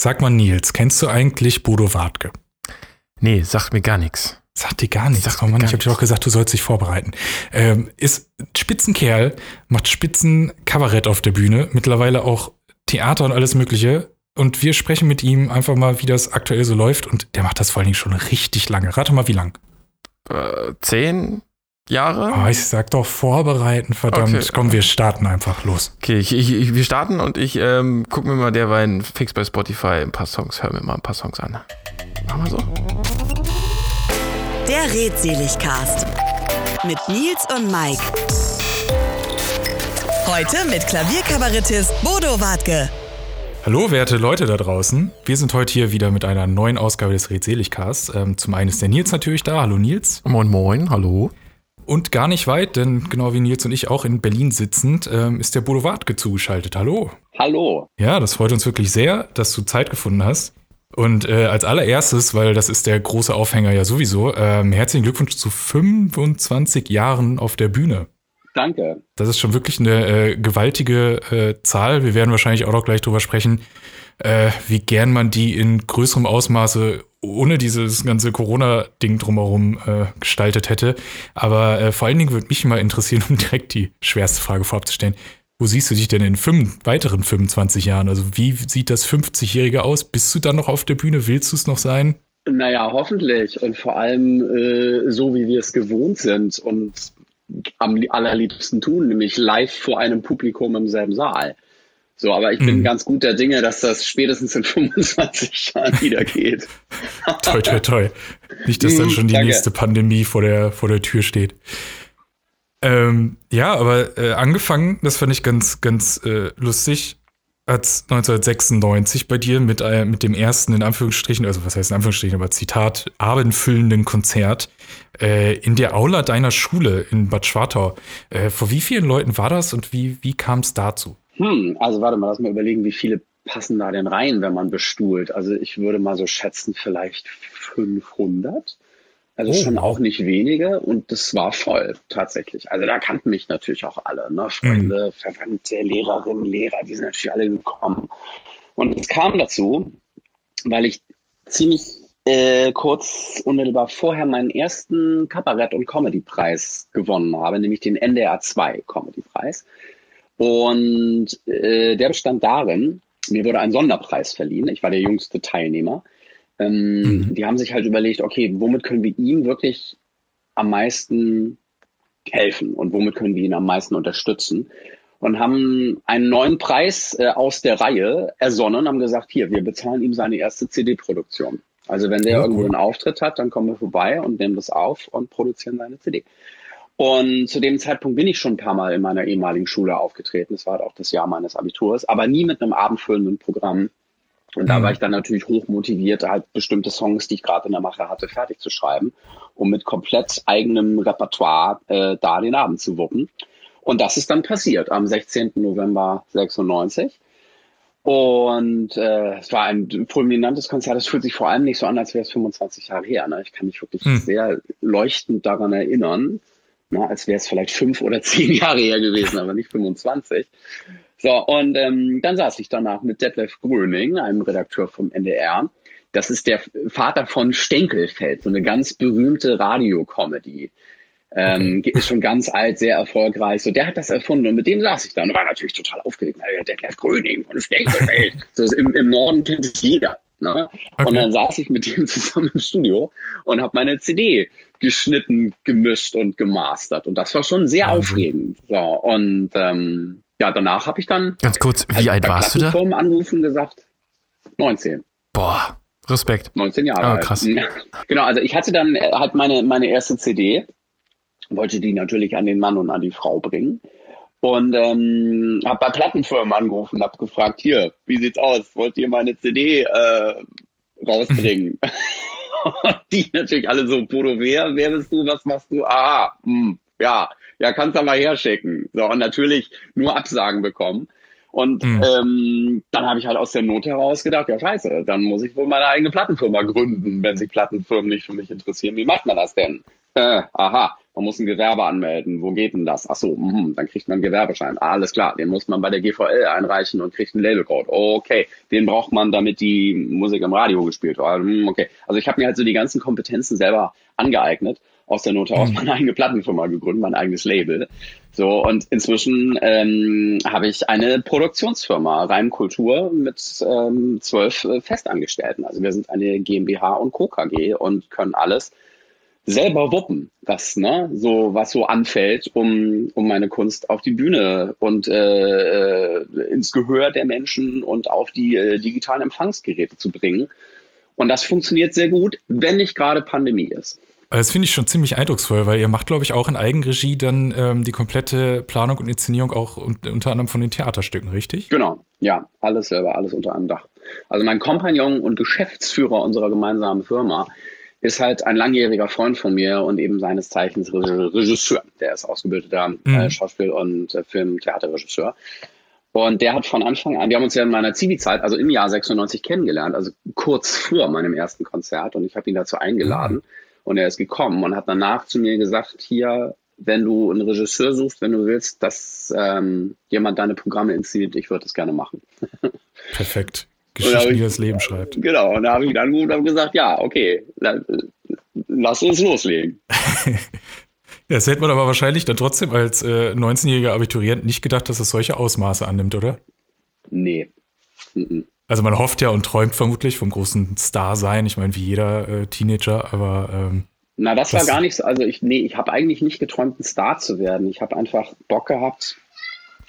Sag mal, Nils, kennst du eigentlich Bodo Wartke? Nee, sagt mir gar nichts. Sagt dir gar nichts. Sagt oh Mann, ich habe dir doch gesagt, du sollst dich vorbereiten. Ähm, ist Spitzenkerl, macht Spitzenkabarett auf der Bühne, mittlerweile auch Theater und alles Mögliche. Und wir sprechen mit ihm einfach mal, wie das aktuell so läuft. Und der macht das vor allen Dingen schon richtig lange. Rate mal, wie lang? Äh, zehn Jahre? Oh, ich sag doch vorbereiten, verdammt. Okay. Komm, wir starten einfach los. Okay, ich, ich, wir starten und ich ähm, guck mir mal derweil fix bei Spotify ein paar Songs, hör mir mal ein paar Songs an. Machen wir so. Der Redseligcast mit Nils und Mike. Heute mit Klavierkabarettist Bodo Wartke. Hallo, werte Leute da draußen. Wir sind heute hier wieder mit einer neuen Ausgabe des Redseligcasts. Ähm, zum einen ist der Nils natürlich da. Hallo Nils. Moin, moin, hallo. Und gar nicht weit, denn genau wie Nils und ich auch in Berlin sitzend, ähm, ist der Bodo Wartke zugeschaltet. Hallo. Hallo. Ja, das freut uns wirklich sehr, dass du Zeit gefunden hast. Und äh, als allererstes, weil das ist der große Aufhänger ja sowieso, ähm, herzlichen Glückwunsch zu 25 Jahren auf der Bühne. Danke. Das ist schon wirklich eine äh, gewaltige äh, Zahl. Wir werden wahrscheinlich auch noch gleich drüber sprechen, äh, wie gern man die in größerem Ausmaße ohne dieses ganze Corona-Ding drumherum äh, gestaltet hätte. Aber äh, vor allen Dingen würde mich mal interessieren, um direkt die schwerste Frage vorab zu stellen. Wo siehst du dich denn in fünf, weiteren 25 Jahren? Also wie sieht das 50-Jährige aus? Bist du dann noch auf der Bühne? Willst du es noch sein? Naja, hoffentlich. Und vor allem äh, so, wie wir es gewohnt sind und am allerliebsten tun, nämlich live vor einem Publikum im selben Saal. So, aber ich bin mhm. ganz gut der Dinge, dass das spätestens in 25 Jahren wieder geht. toi, toi, toi. Nicht, dass dann mhm, schon die Danke. nächste Pandemie vor der, vor der Tür steht. Ähm, ja, aber äh, angefangen, das fand ich ganz, ganz äh, lustig, hat 1996 bei dir mit, äh, mit dem ersten, in Anführungsstrichen, also was heißt in Anführungsstrichen, aber Zitat, abendfüllenden Konzert äh, in der Aula deiner Schule in Bad Schwartau. Äh, vor wie vielen Leuten war das und wie, wie kam es dazu? Hm, also warte mal, lass mal überlegen, wie viele passen da denn rein, wenn man bestuhlt? Also ich würde mal so schätzen, vielleicht 500. Also oh. schon auch nicht wenige und das war voll tatsächlich. Also da kannten mich natürlich auch alle, ne? Freunde, mhm. Verwandte, Lehrerinnen, Lehrer, die sind natürlich alle gekommen. Und es kam dazu, weil ich ziemlich äh, kurz unmittelbar vorher meinen ersten Kabarett- und Comedy-Preis gewonnen habe, nämlich den NDR 2 Comedy-Preis. Und äh, der bestand darin, mir wurde ein Sonderpreis verliehen. Ich war der jüngste Teilnehmer. Ähm, mhm. Die haben sich halt überlegt, okay, womit können wir ihm wirklich am meisten helfen und womit können wir ihn am meisten unterstützen? Und haben einen neuen Preis äh, aus der Reihe ersonnen, haben gesagt, hier, wir bezahlen ihm seine erste CD-Produktion. Also wenn der ja, irgendwo cool. einen Auftritt hat, dann kommen wir vorbei und nehmen das auf und produzieren seine CD. Und zu dem Zeitpunkt bin ich schon ein paar Mal in meiner ehemaligen Schule aufgetreten. Das war halt auch das Jahr meines Abiturs, aber nie mit einem abendfüllenden Programm. Und da mhm. war ich dann natürlich hoch motiviert, halt bestimmte Songs, die ich gerade in der Mache hatte, fertig zu schreiben, um mit komplett eigenem Repertoire äh, da den Abend zu wuppen. Und das ist dann passiert am 16. November 96. Und äh, es war ein fulminantes Konzert. Es fühlt sich vor allem nicht so an, als wäre es 25 Jahre her. Ne? Ich kann mich wirklich mhm. sehr leuchtend daran erinnern, ne? als wäre es vielleicht fünf oder zehn Jahre her gewesen, aber nicht 25. So, und ähm, dann saß ich danach mit Detlef Gröning, einem Redakteur vom NDR. Das ist der Vater von Stenkelfeld, so eine ganz berühmte Radiokomödie. Ähm, okay. Ist schon ganz alt, sehr erfolgreich. So, der hat das erfunden und mit dem saß ich dann und war natürlich total aufgeregt. Detlef Gröning von Stenkelfeld. so, im, Im Norden kennt es jeder. Ne? Okay. Und dann saß ich mit ihm zusammen im Studio und habe meine CD geschnitten, gemischt und gemastert. Und das war schon sehr Wahnsinn. aufregend. So, und ähm, ja, danach habe ich dann. Ganz kurz, wie alt warst du da? anrufen gesagt, 19. Boah, Respekt. 19 Jahre ah, alt. krass. Genau, also ich hatte dann äh, halt meine, meine erste CD, wollte die natürlich an den Mann und an die Frau bringen. Und ähm, habe bei Plattenfirmen angerufen, habe gefragt, hier, wie sieht's aus? Wollt ihr meine CD äh, rausbringen? die natürlich alle so, Bodo, wer, wer bist du, was machst du? Aha, mh, hm, ja, ja, kannst du mal herschicken. So, und natürlich nur Absagen bekommen. Und mhm. ähm, dann habe ich halt aus der Not heraus gedacht, ja scheiße, dann muss ich wohl meine eigene Plattenfirma gründen, wenn sich Plattenfirmen nicht für mich interessieren. Wie macht man das denn? Äh, aha, man muss ein Gewerbe anmelden. Wo geht denn das? Ach so, mh, dann kriegt man einen Gewerbeschein. Ah, alles klar, den muss man bei der GVL einreichen und kriegt einen Labelcode. Okay, den braucht man, damit die Musik im Radio gespielt wird. Hm, okay, also ich habe mir halt so die ganzen Kompetenzen selber angeeignet aus der Not heraus mhm. meine eigene Plattenfirma gegründet, mein eigenes Label. So, und inzwischen ähm, habe ich eine Produktionsfirma, Reimkultur, mit ähm, zwölf äh, Festangestellten. Also wir sind eine GmbH und Co. KG und können alles selber wuppen, was ne so was so anfällt, um um meine Kunst auf die Bühne und äh, äh, ins Gehör der Menschen und auf die äh, digitalen Empfangsgeräte zu bringen. Und das funktioniert sehr gut, wenn nicht gerade Pandemie ist. Das finde ich schon ziemlich eindrucksvoll, weil ihr macht, glaube ich, auch in Eigenregie dann ähm, die komplette Planung und Inszenierung auch unter anderem von den Theaterstücken, richtig? Genau, ja, alles selber, alles unter einem Dach. Also mein Kompagnon und Geschäftsführer unserer gemeinsamen Firma ist halt ein langjähriger Freund von mir und eben seines Zeichens Regisseur. Der ist ausgebildeter mhm. äh, Schauspiel- und äh, Film-Theaterregisseur. Und der hat von Anfang an, wir haben uns ja in meiner Zivi-Zeit, also im Jahr 96 kennengelernt, also kurz vor meinem ersten Konzert und ich habe ihn dazu eingeladen. Mhm. Und er ist gekommen und hat danach zu mir gesagt, hier, wenn du einen Regisseur suchst, wenn du willst, dass ähm, jemand deine Programme inszeniert, ich würde das gerne machen. Perfekt. Geschichten, die das Leben schreibt. Genau, und da habe ich dann und gesagt, ja, okay, dann, lass uns loslegen. das hätte man aber wahrscheinlich dann trotzdem als äh, 19-jähriger Abiturient nicht gedacht, dass es solche Ausmaße annimmt, oder? Nee. Mhm. Also man hofft ja und träumt vermutlich vom großen Star sein. Ich meine, wie jeder äh, Teenager, aber ähm, na, das, das war gar nicht so. Also ich, nee, ich habe eigentlich nicht geträumt, ein Star zu werden. Ich habe einfach Bock gehabt,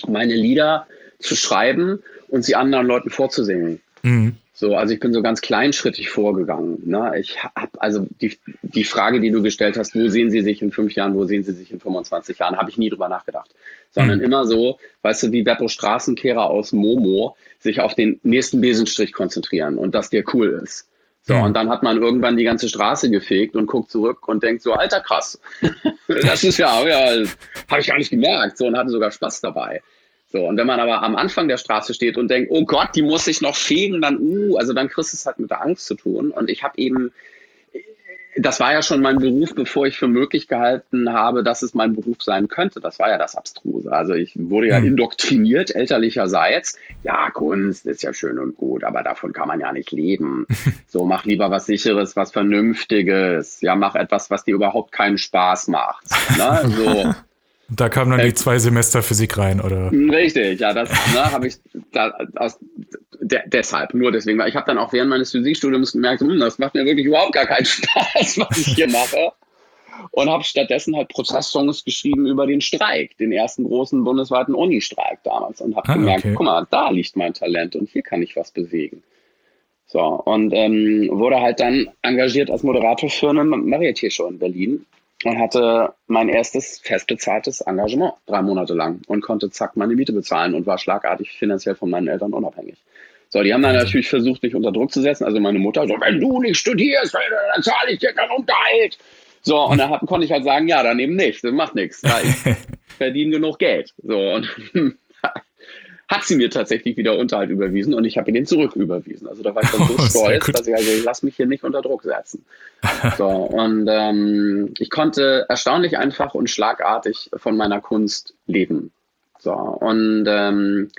meine Lieder zu schreiben und sie anderen Leuten vorzusingen. Mhm. So, also ich bin so ganz kleinschrittig vorgegangen. Ne? Ich habe also die, die Frage, die du gestellt hast, wo sehen Sie sich in fünf Jahren, wo sehen Sie sich in 25 Jahren, habe ich nie drüber nachgedacht. Sondern mhm. immer so, weißt du, wie Beppo Straßenkehrer aus Momo sich auf den nächsten Besenstrich konzentrieren und dass der cool ist. So, mhm. und dann hat man irgendwann die ganze Straße gefegt und guckt zurück und denkt so, alter krass. das ist ja, ja habe ich gar nicht gemerkt. So, und hatte sogar Spaß dabei. So, und wenn man aber am Anfang der Straße steht und denkt, oh Gott, die muss ich noch fegen, dann, uh, also dann kriegst du es halt mit der Angst zu tun. Und ich habe eben, das war ja schon mein Beruf, bevor ich für möglich gehalten habe, dass es mein Beruf sein könnte. Das war ja das Abstruse. Also ich wurde ja hm. indoktriniert, elterlicherseits. Ja, Kunst ist ja schön und gut, aber davon kann man ja nicht leben. So, mach lieber was Sicheres, was Vernünftiges. Ja, mach etwas, was dir überhaupt keinen Spaß macht. Ne? So. Da kamen dann äh, die zwei Semester Physik rein, oder? Richtig, ja, das ne, habe ich da, aus, de, deshalb, nur deswegen. Weil ich habe dann auch während meines Physikstudiums gemerkt, hm, das macht mir wirklich überhaupt gar keinen Spaß, was ich hier mache. Und habe stattdessen halt Prozesssongs geschrieben über den Streik, den ersten großen bundesweiten Uni-Streik damals. Und habe ah, gemerkt, okay. guck mal, da liegt mein Talent und hier kann ich was bewegen. So, und ähm, wurde halt dann engagiert als Moderator für eine Marieté-Show in Berlin und hatte mein erstes festbezahltes Engagement drei Monate lang und konnte zack meine Miete bezahlen und war schlagartig finanziell von meinen Eltern unabhängig. So, die haben dann natürlich versucht, mich unter Druck zu setzen. Also meine Mutter so, wenn du nicht studierst, dann zahle ich dir kein Unterhalt. So, und dann hab, konnte ich halt sagen, ja, dann eben nicht, das macht nichts. Ich verdiene genug Geld. So, und hat sie mir tatsächlich wieder Unterhalt überwiesen und ich habe ihn den zurück überwiesen. Also da war ich dann so oh, stolz, dass ich also, ich lass mich hier nicht unter Druck setzen. so, und ähm, ich konnte erstaunlich einfach und schlagartig von meiner Kunst leben. So, und ähm,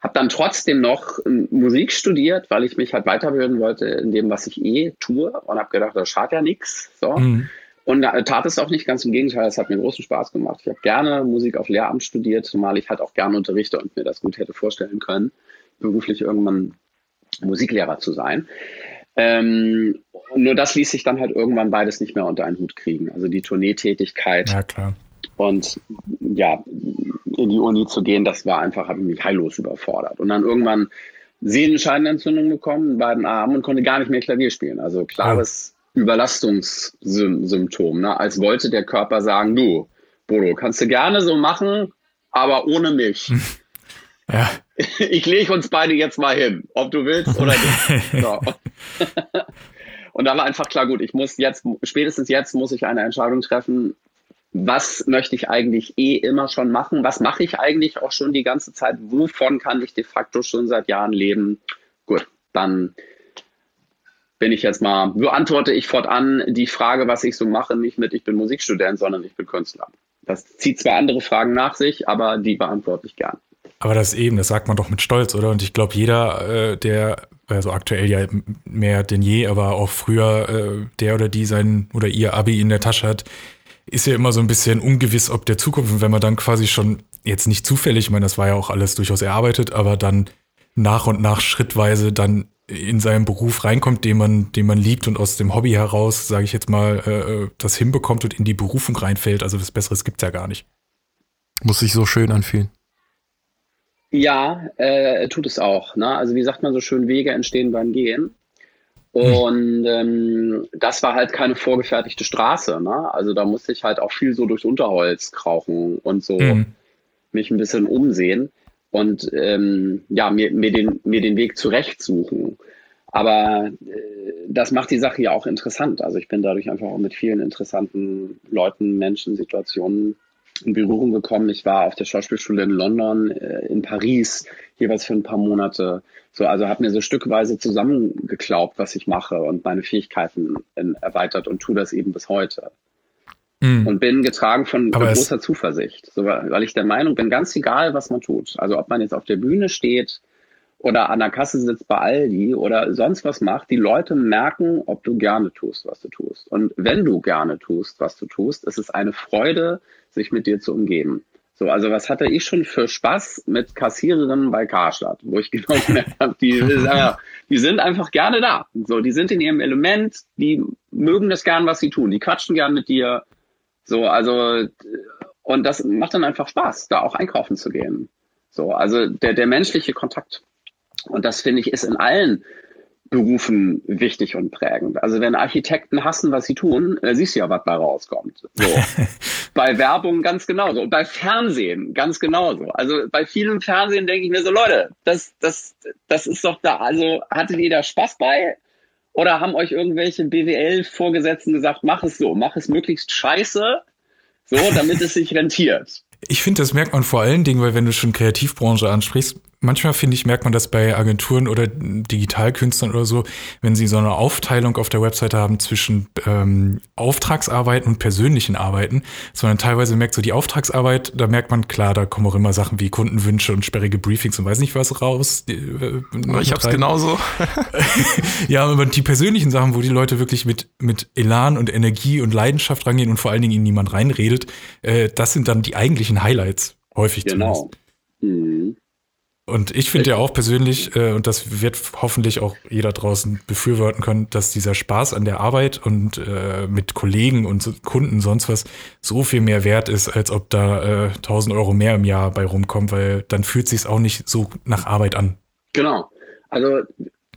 habe dann trotzdem noch Musik studiert, weil ich mich halt weiterbilden wollte in dem, was ich eh tue und habe gedacht, das schadet ja nichts. So. Mhm. Und tat es auch nicht ganz im Gegenteil, es hat mir großen Spaß gemacht. Ich habe gerne Musik auf Lehramt studiert, zumal ich halt auch gerne unterrichte und mir das gut hätte vorstellen können, beruflich irgendwann Musiklehrer zu sein. Ähm, nur das ließ sich dann halt irgendwann beides nicht mehr unter einen Hut kriegen. Also die Tourneetätigkeit ja, und ja, in die Uni zu gehen, das war einfach, habe ich mich heillos überfordert. Und dann irgendwann Sehnenscheidenentzündung bekommen in beiden Armen und konnte gar nicht mehr Klavier spielen. Also klares Überlastungssymptom, ne? als wollte der Körper sagen, du, Bodo, kannst du gerne so machen, aber ohne mich. Ja. Ich lege uns beide jetzt mal hin, ob du willst oder nicht. So. Und da war einfach klar, gut, ich muss jetzt, spätestens jetzt muss ich eine Entscheidung treffen, was möchte ich eigentlich eh immer schon machen? Was mache ich eigentlich auch schon die ganze Zeit? Wovon kann ich de facto schon seit Jahren leben? Gut, dann bin ich jetzt mal, beantworte ich fortan die Frage, was ich so mache, nicht mit ich bin Musikstudent, sondern ich bin Künstler. Das zieht zwei andere Fragen nach sich, aber die beantworte ich gern. Aber das eben, das sagt man doch mit Stolz, oder? Und ich glaube, jeder, äh, der, also aktuell ja mehr denn je, aber auch früher, äh, der oder die sein oder ihr Abi in der Tasche hat, ist ja immer so ein bisschen ungewiss, ob der Zukunft. Wenn man dann quasi schon, jetzt nicht zufällig, ich meine, das war ja auch alles durchaus erarbeitet, aber dann nach und nach schrittweise dann in seinen Beruf reinkommt, den man, den man liebt und aus dem Hobby heraus, sage ich jetzt mal, äh, das hinbekommt und in die Berufung reinfällt. Also was Besseres gibt's ja gar nicht. Muss sich so schön anfühlen. Ja, äh, tut es auch. Ne? Also wie sagt man so schön, Wege entstehen beim Gehen. Und ähm, das war halt keine vorgefertigte Straße. Ne? Also da musste ich halt auch viel so durchs Unterholz krauchen und so mhm. mich ein bisschen umsehen und ähm, ja, mir, mir, den, mir den Weg zurechtsuchen. Aber äh, das macht die Sache ja auch interessant. Also ich bin dadurch einfach auch mit vielen interessanten Leuten, Menschen, Situationen in Berührung gekommen. Ich war auf der Schauspielschule in London, äh, in Paris, jeweils für ein paar Monate. So, also habe mir so stückweise zusammengeklaubt, was ich mache und meine Fähigkeiten in, erweitert und tue das eben bis heute. Mhm. Und bin getragen von Aber großer Zuversicht, so, weil ich der Meinung bin, ganz egal, was man tut. Also ob man jetzt auf der Bühne steht oder an der Kasse sitzt bei Aldi oder sonst was macht, die Leute merken, ob du gerne tust, was du tust. Und wenn du gerne tust, was du tust, ist es eine Freude, sich mit dir zu umgeben. So, also was hatte ich schon für Spaß mit Kassiererinnen bei Karstadt, wo ich genau gemerkt habe, die, die sind einfach gerne da. So, die sind in ihrem Element, die mögen das gern, was sie tun, die quatschen gern mit dir, so, also, und das macht dann einfach Spaß, da auch einkaufen zu gehen. So, also der, der menschliche Kontakt. Und das finde ich ist in allen Berufen wichtig und prägend. Also wenn Architekten hassen, was sie tun, äh, siehst du ja, was da rauskommt. So. bei Werbung ganz genauso. Und bei Fernsehen ganz genauso. Also bei vielen Fernsehen denke ich mir so, Leute, das, das, das ist doch da. Also hattet ihr da Spaß bei? Oder haben euch irgendwelche BWL-Vorgesetzten gesagt, mach es so, mach es möglichst scheiße, so, damit es sich rentiert? Ich finde, das merkt man vor allen Dingen, weil wenn du schon Kreativbranche ansprichst, manchmal finde ich, merkt man das bei Agenturen oder Digitalkünstlern oder so, wenn sie so eine Aufteilung auf der Webseite haben zwischen ähm, Auftragsarbeiten und persönlichen Arbeiten, sondern teilweise merkt so die Auftragsarbeit, da merkt man, klar, da kommen auch immer Sachen wie Kundenwünsche und sperrige Briefings und weiß nicht was raus. Die, äh, ich hab's rein. genauso. ja, aber die persönlichen Sachen, wo die Leute wirklich mit, mit Elan und Energie und Leidenschaft rangehen und vor allen Dingen ihnen niemand reinredet, äh, das sind dann die eigentlichen Highlights, häufig genau. zumindest. Mhm. Und ich finde ja auch persönlich, äh, und das wird hoffentlich auch jeder draußen befürworten können, dass dieser Spaß an der Arbeit und äh, mit Kollegen und so, Kunden sonst was so viel mehr wert ist, als ob da äh, 1000 Euro mehr im Jahr bei rumkommt, weil dann fühlt sich auch nicht so nach Arbeit an. Genau. Also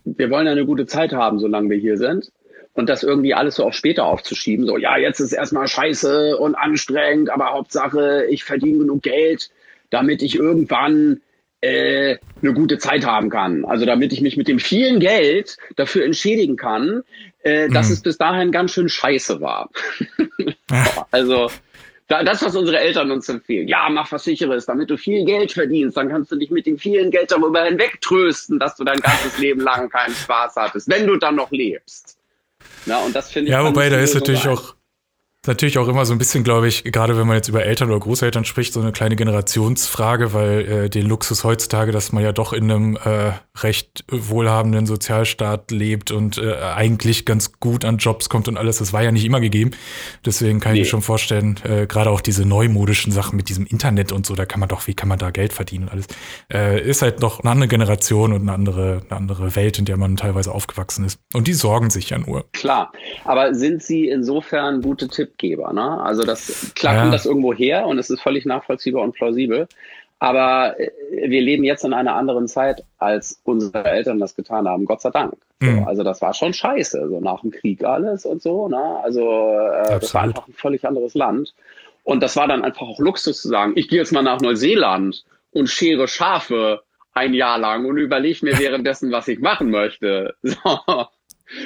wir wollen ja eine gute Zeit haben, solange wir hier sind. Und das irgendwie alles so auch später aufzuschieben, so, ja, jetzt ist erstmal scheiße und anstrengend, aber Hauptsache, ich verdiene genug Geld, damit ich irgendwann äh, eine gute Zeit haben kann. Also damit ich mich mit dem vielen Geld dafür entschädigen kann, äh, dass mhm. es bis dahin ganz schön scheiße war. also das, was unsere Eltern uns empfehlen. Ja, mach was sicheres, damit du viel Geld verdienst. Dann kannst du dich mit dem vielen Geld darüber hinwegtrösten, dass du dein ganzes Leben lang keinen Spaß hattest, wenn du dann noch lebst. Ja, und das finde ich. Ja, wobei da ist natürlich so auch natürlich auch immer so ein bisschen, glaube ich, gerade wenn man jetzt über Eltern oder Großeltern spricht, so eine kleine Generationsfrage, weil äh, den Luxus heutzutage, dass man ja doch in einem äh, recht wohlhabenden Sozialstaat lebt und äh, eigentlich ganz gut an Jobs kommt und alles, das war ja nicht immer gegeben. Deswegen kann nee. ich mir schon vorstellen, äh, gerade auch diese neumodischen Sachen mit diesem Internet und so, da kann man doch, wie kann man da Geld verdienen und alles, äh, ist halt noch eine andere Generation und eine andere, eine andere Welt, in der man teilweise aufgewachsen ist. Und die sorgen sich ja nur. Klar, aber sind sie insofern gute Tipps? Tippgeber. Ne? Also das klar ja. kommt das irgendwo her und es ist völlig nachvollziehbar und plausibel. Aber äh, wir leben jetzt in einer anderen Zeit, als unsere Eltern das getan haben, Gott sei Dank. Mhm. So, also das war schon scheiße, so nach dem Krieg alles und so. Ne? Also äh, das war einfach ein völlig anderes Land. Und das war dann einfach auch Luxus zu sagen, ich gehe jetzt mal nach Neuseeland und schere Schafe ein Jahr lang und überlege mir währenddessen, was ich machen möchte. So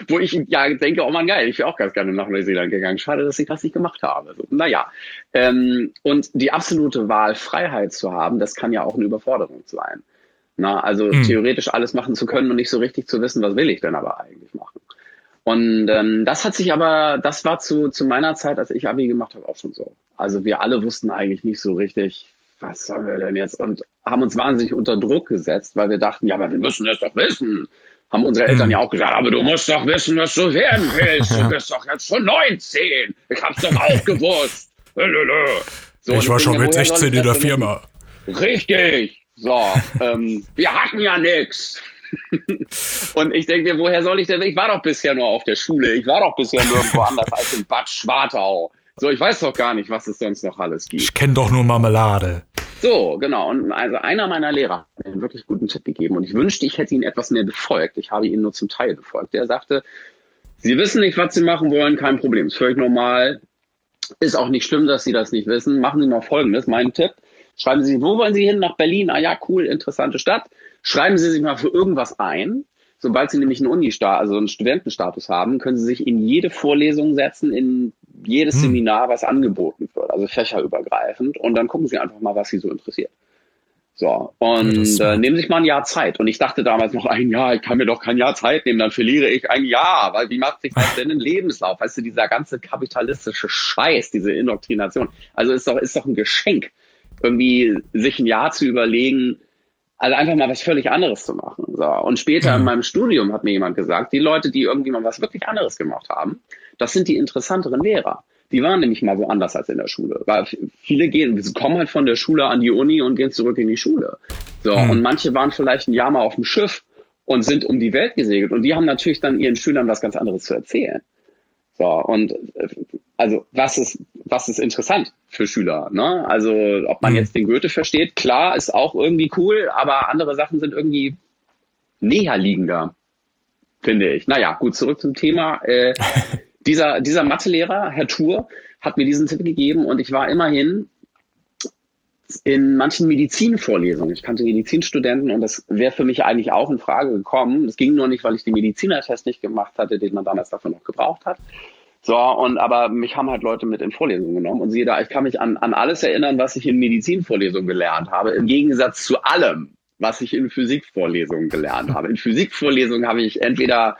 wo ich ja denke, oh man geil, ich wäre auch ganz gerne nach Neuseeland gegangen. Schade, dass ich das nicht gemacht habe. So, naja, ähm, und die absolute Wahlfreiheit zu haben, das kann ja auch eine Überforderung sein. Na, also mhm. theoretisch alles machen zu können und nicht so richtig zu wissen, was will ich denn aber eigentlich machen. Und ähm, das hat sich aber, das war zu, zu meiner Zeit, als ich Abi gemacht habe, auch schon so. Also wir alle wussten eigentlich nicht so richtig, was sollen wir denn jetzt? Und haben uns wahnsinnig unter Druck gesetzt, weil wir dachten, ja, aber wir müssen das doch wissen. Haben unsere Eltern hm. ja auch gesagt, aber du musst doch wissen, was du werden willst. Du bist doch jetzt schon 19. Ich hab's doch auch gewusst. So, ich war schon mit 16 in der Firma. Richtig. So, ähm, wir hatten ja nix. und ich denke mir, woher soll ich denn? Ich war doch bisher nur auf der Schule. Ich war doch bisher nirgendwo anders als in Bad Schwartau. So, ich weiß doch gar nicht, was es sonst noch alles gibt. Ich kenne doch nur Marmelade. So, genau. Und also einer meiner Lehrer hat mir einen wirklich guten Tipp gegeben und ich wünschte, ich hätte ihn etwas mehr befolgt. Ich habe ihn nur zum Teil befolgt. Der sagte, Sie wissen nicht, was Sie machen wollen, kein Problem. Ist völlig normal. Ist auch nicht schlimm, dass Sie das nicht wissen. Machen Sie mal Folgendes, mein Tipp. Schreiben Sie, wo wollen Sie hin? Nach Berlin. Ah ja, cool, interessante Stadt. Schreiben Sie sich mal für irgendwas ein. Sobald Sie nämlich einen Uni-Status, also einen Studentenstatus haben, können Sie sich in jede Vorlesung setzen, in jedes hm. Seminar, was angeboten wird, also fächerübergreifend. Und dann gucken Sie einfach mal, was Sie so interessiert. So, und äh, nehmen sich mal ein Jahr Zeit. Und ich dachte damals noch, ein Jahr, ich kann mir doch kein Jahr Zeit nehmen, dann verliere ich ein Jahr. Weil wie macht sich das denn im Lebenslauf? Weißt du, dieser ganze kapitalistische Scheiß, diese Indoktrination. Also ist doch, ist doch ein Geschenk, irgendwie sich ein Jahr zu überlegen, also einfach mal was völlig anderes zu machen. So. Und später in meinem Studium hat mir jemand gesagt, die Leute, die irgendwie mal was wirklich anderes gemacht haben, das sind die interessanteren Lehrer. Die waren nämlich mal woanders als in der Schule. Weil viele gehen, kommen halt von der Schule an die Uni und gehen zurück in die Schule. So, mhm. und manche waren vielleicht ein Jahr mal auf dem Schiff und sind um die Welt gesegelt. Und die haben natürlich dann ihren Schülern was ganz anderes zu erzählen. So, und äh, also was ist, was ist interessant für Schüler? Ne? Also ob man mhm. jetzt den Goethe versteht, klar, ist auch irgendwie cool, aber andere Sachen sind irgendwie näher liegender, finde ich. Naja, gut, zurück zum Thema. Äh, dieser, dieser Mathelehrer, Herr Tour, hat mir diesen Tipp gegeben und ich war immerhin in manchen Medizinvorlesungen. Ich kannte Medizinstudenten und das wäre für mich eigentlich auch in Frage gekommen. Das ging nur nicht, weil ich den Medizinertest nicht gemacht hatte, den man damals dafür noch gebraucht hat. So, und aber mich haben halt Leute mit in Vorlesungen genommen und siehe da, ich kann mich an, an alles erinnern, was ich in Medizinvorlesungen gelernt habe, im Gegensatz zu allem, was ich in Physikvorlesungen gelernt habe. In Physikvorlesungen habe ich entweder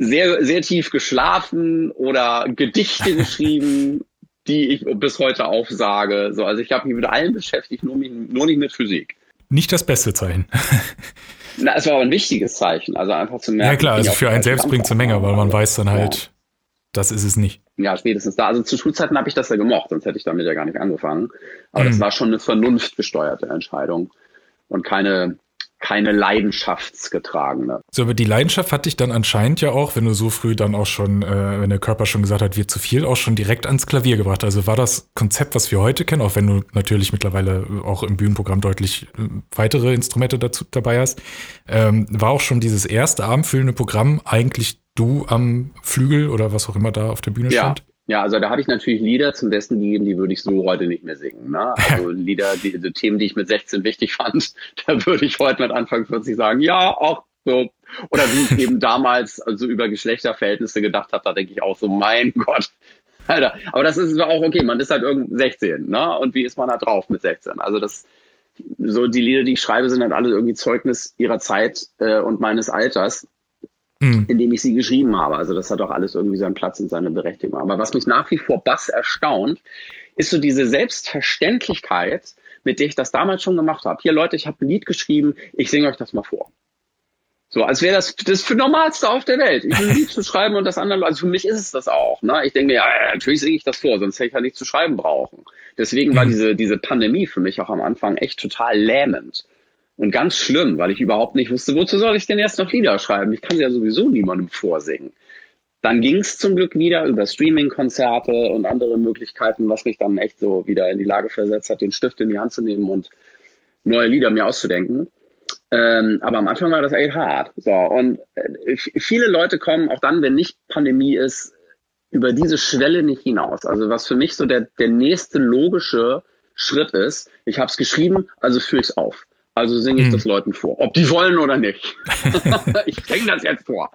sehr, sehr tief geschlafen oder Gedichte geschrieben, die ich bis heute aufsage. So, also ich habe mich mit allem beschäftigt, nur, nur nicht mit Physik. Nicht das beste Zeichen. Na, es war aber ein wichtiges Zeichen, also einfach zu merken. Ja klar, also für einen selbst bringt es eine Menge, weil man weiß dann halt, ja das ist es nicht. Ja, spätestens da. Also zu Schulzeiten habe ich das ja gemocht, sonst hätte ich damit ja gar nicht angefangen. Aber mhm. das war schon eine vernunftgesteuerte Entscheidung und keine keine leidenschaftsgetragene. So, aber die Leidenschaft hat dich dann anscheinend ja auch, wenn du so früh dann auch schon, äh, wenn der Körper schon gesagt hat, wird zu viel, auch schon direkt ans Klavier gebracht. Also war das Konzept, was wir heute kennen, auch wenn du natürlich mittlerweile auch im Bühnenprogramm deutlich äh, weitere Instrumente dazu dabei hast, ähm, war auch schon dieses erste abendfüllende Programm eigentlich du am Flügel oder was auch immer da auf der Bühne ja. stand? Ja, also da habe ich natürlich Lieder zum Besten gegeben, die würde ich so heute nicht mehr singen. Ne? Also Lieder, die, die Themen, die ich mit 16 wichtig fand, da würde ich heute mit Anfang 40 sagen, ja, auch so. Oder wie ich eben damals also über Geschlechterverhältnisse gedacht habe, da denke ich auch so, mein Gott, Alter. Aber das ist auch okay, man ist halt irgend 16, ne? Und wie ist man da drauf mit 16? Also das, so die Lieder, die ich schreibe, sind halt alle irgendwie Zeugnis ihrer Zeit äh, und meines Alters mhm. in dem ich sie geschrieben habe. Also das hat auch alles irgendwie seinen Platz und seine Berechtigung. Aber was mich nach wie vor bass erstaunt, ist so diese Selbstverständlichkeit, mit der ich das damals schon gemacht habe. Hier Leute, ich habe ein Lied geschrieben, ich singe euch das mal vor. So, als wäre das das für Normalste auf der Welt. Ich will ein Lied zu schreiben und das andere, also für mich ist es das auch. Ne? Ich denke mir, ja, natürlich singe ich das vor, sonst hätte ich ja nichts zu schreiben brauchen. Deswegen war mhm. diese, diese Pandemie für mich auch am Anfang echt total lähmend. Und ganz schlimm, weil ich überhaupt nicht wusste, wozu soll ich denn erst noch Lieder schreiben? Ich kann ja sowieso niemandem vorsingen. Dann ging es zum Glück wieder über Streaming-Konzerte und andere Möglichkeiten, was mich dann echt so wieder in die Lage versetzt hat, den Stift in die Hand zu nehmen und neue Lieder mir auszudenken. Ähm, aber am Anfang war das echt hart. So, und äh, viele Leute kommen auch dann, wenn nicht Pandemie ist, über diese Schwelle nicht hinaus. Also was für mich so der, der nächste logische Schritt ist, ich habe es geschrieben, also führe ich es auf. Also singe ich hm. das Leuten vor, ob die wollen oder nicht. ich singe das jetzt vor.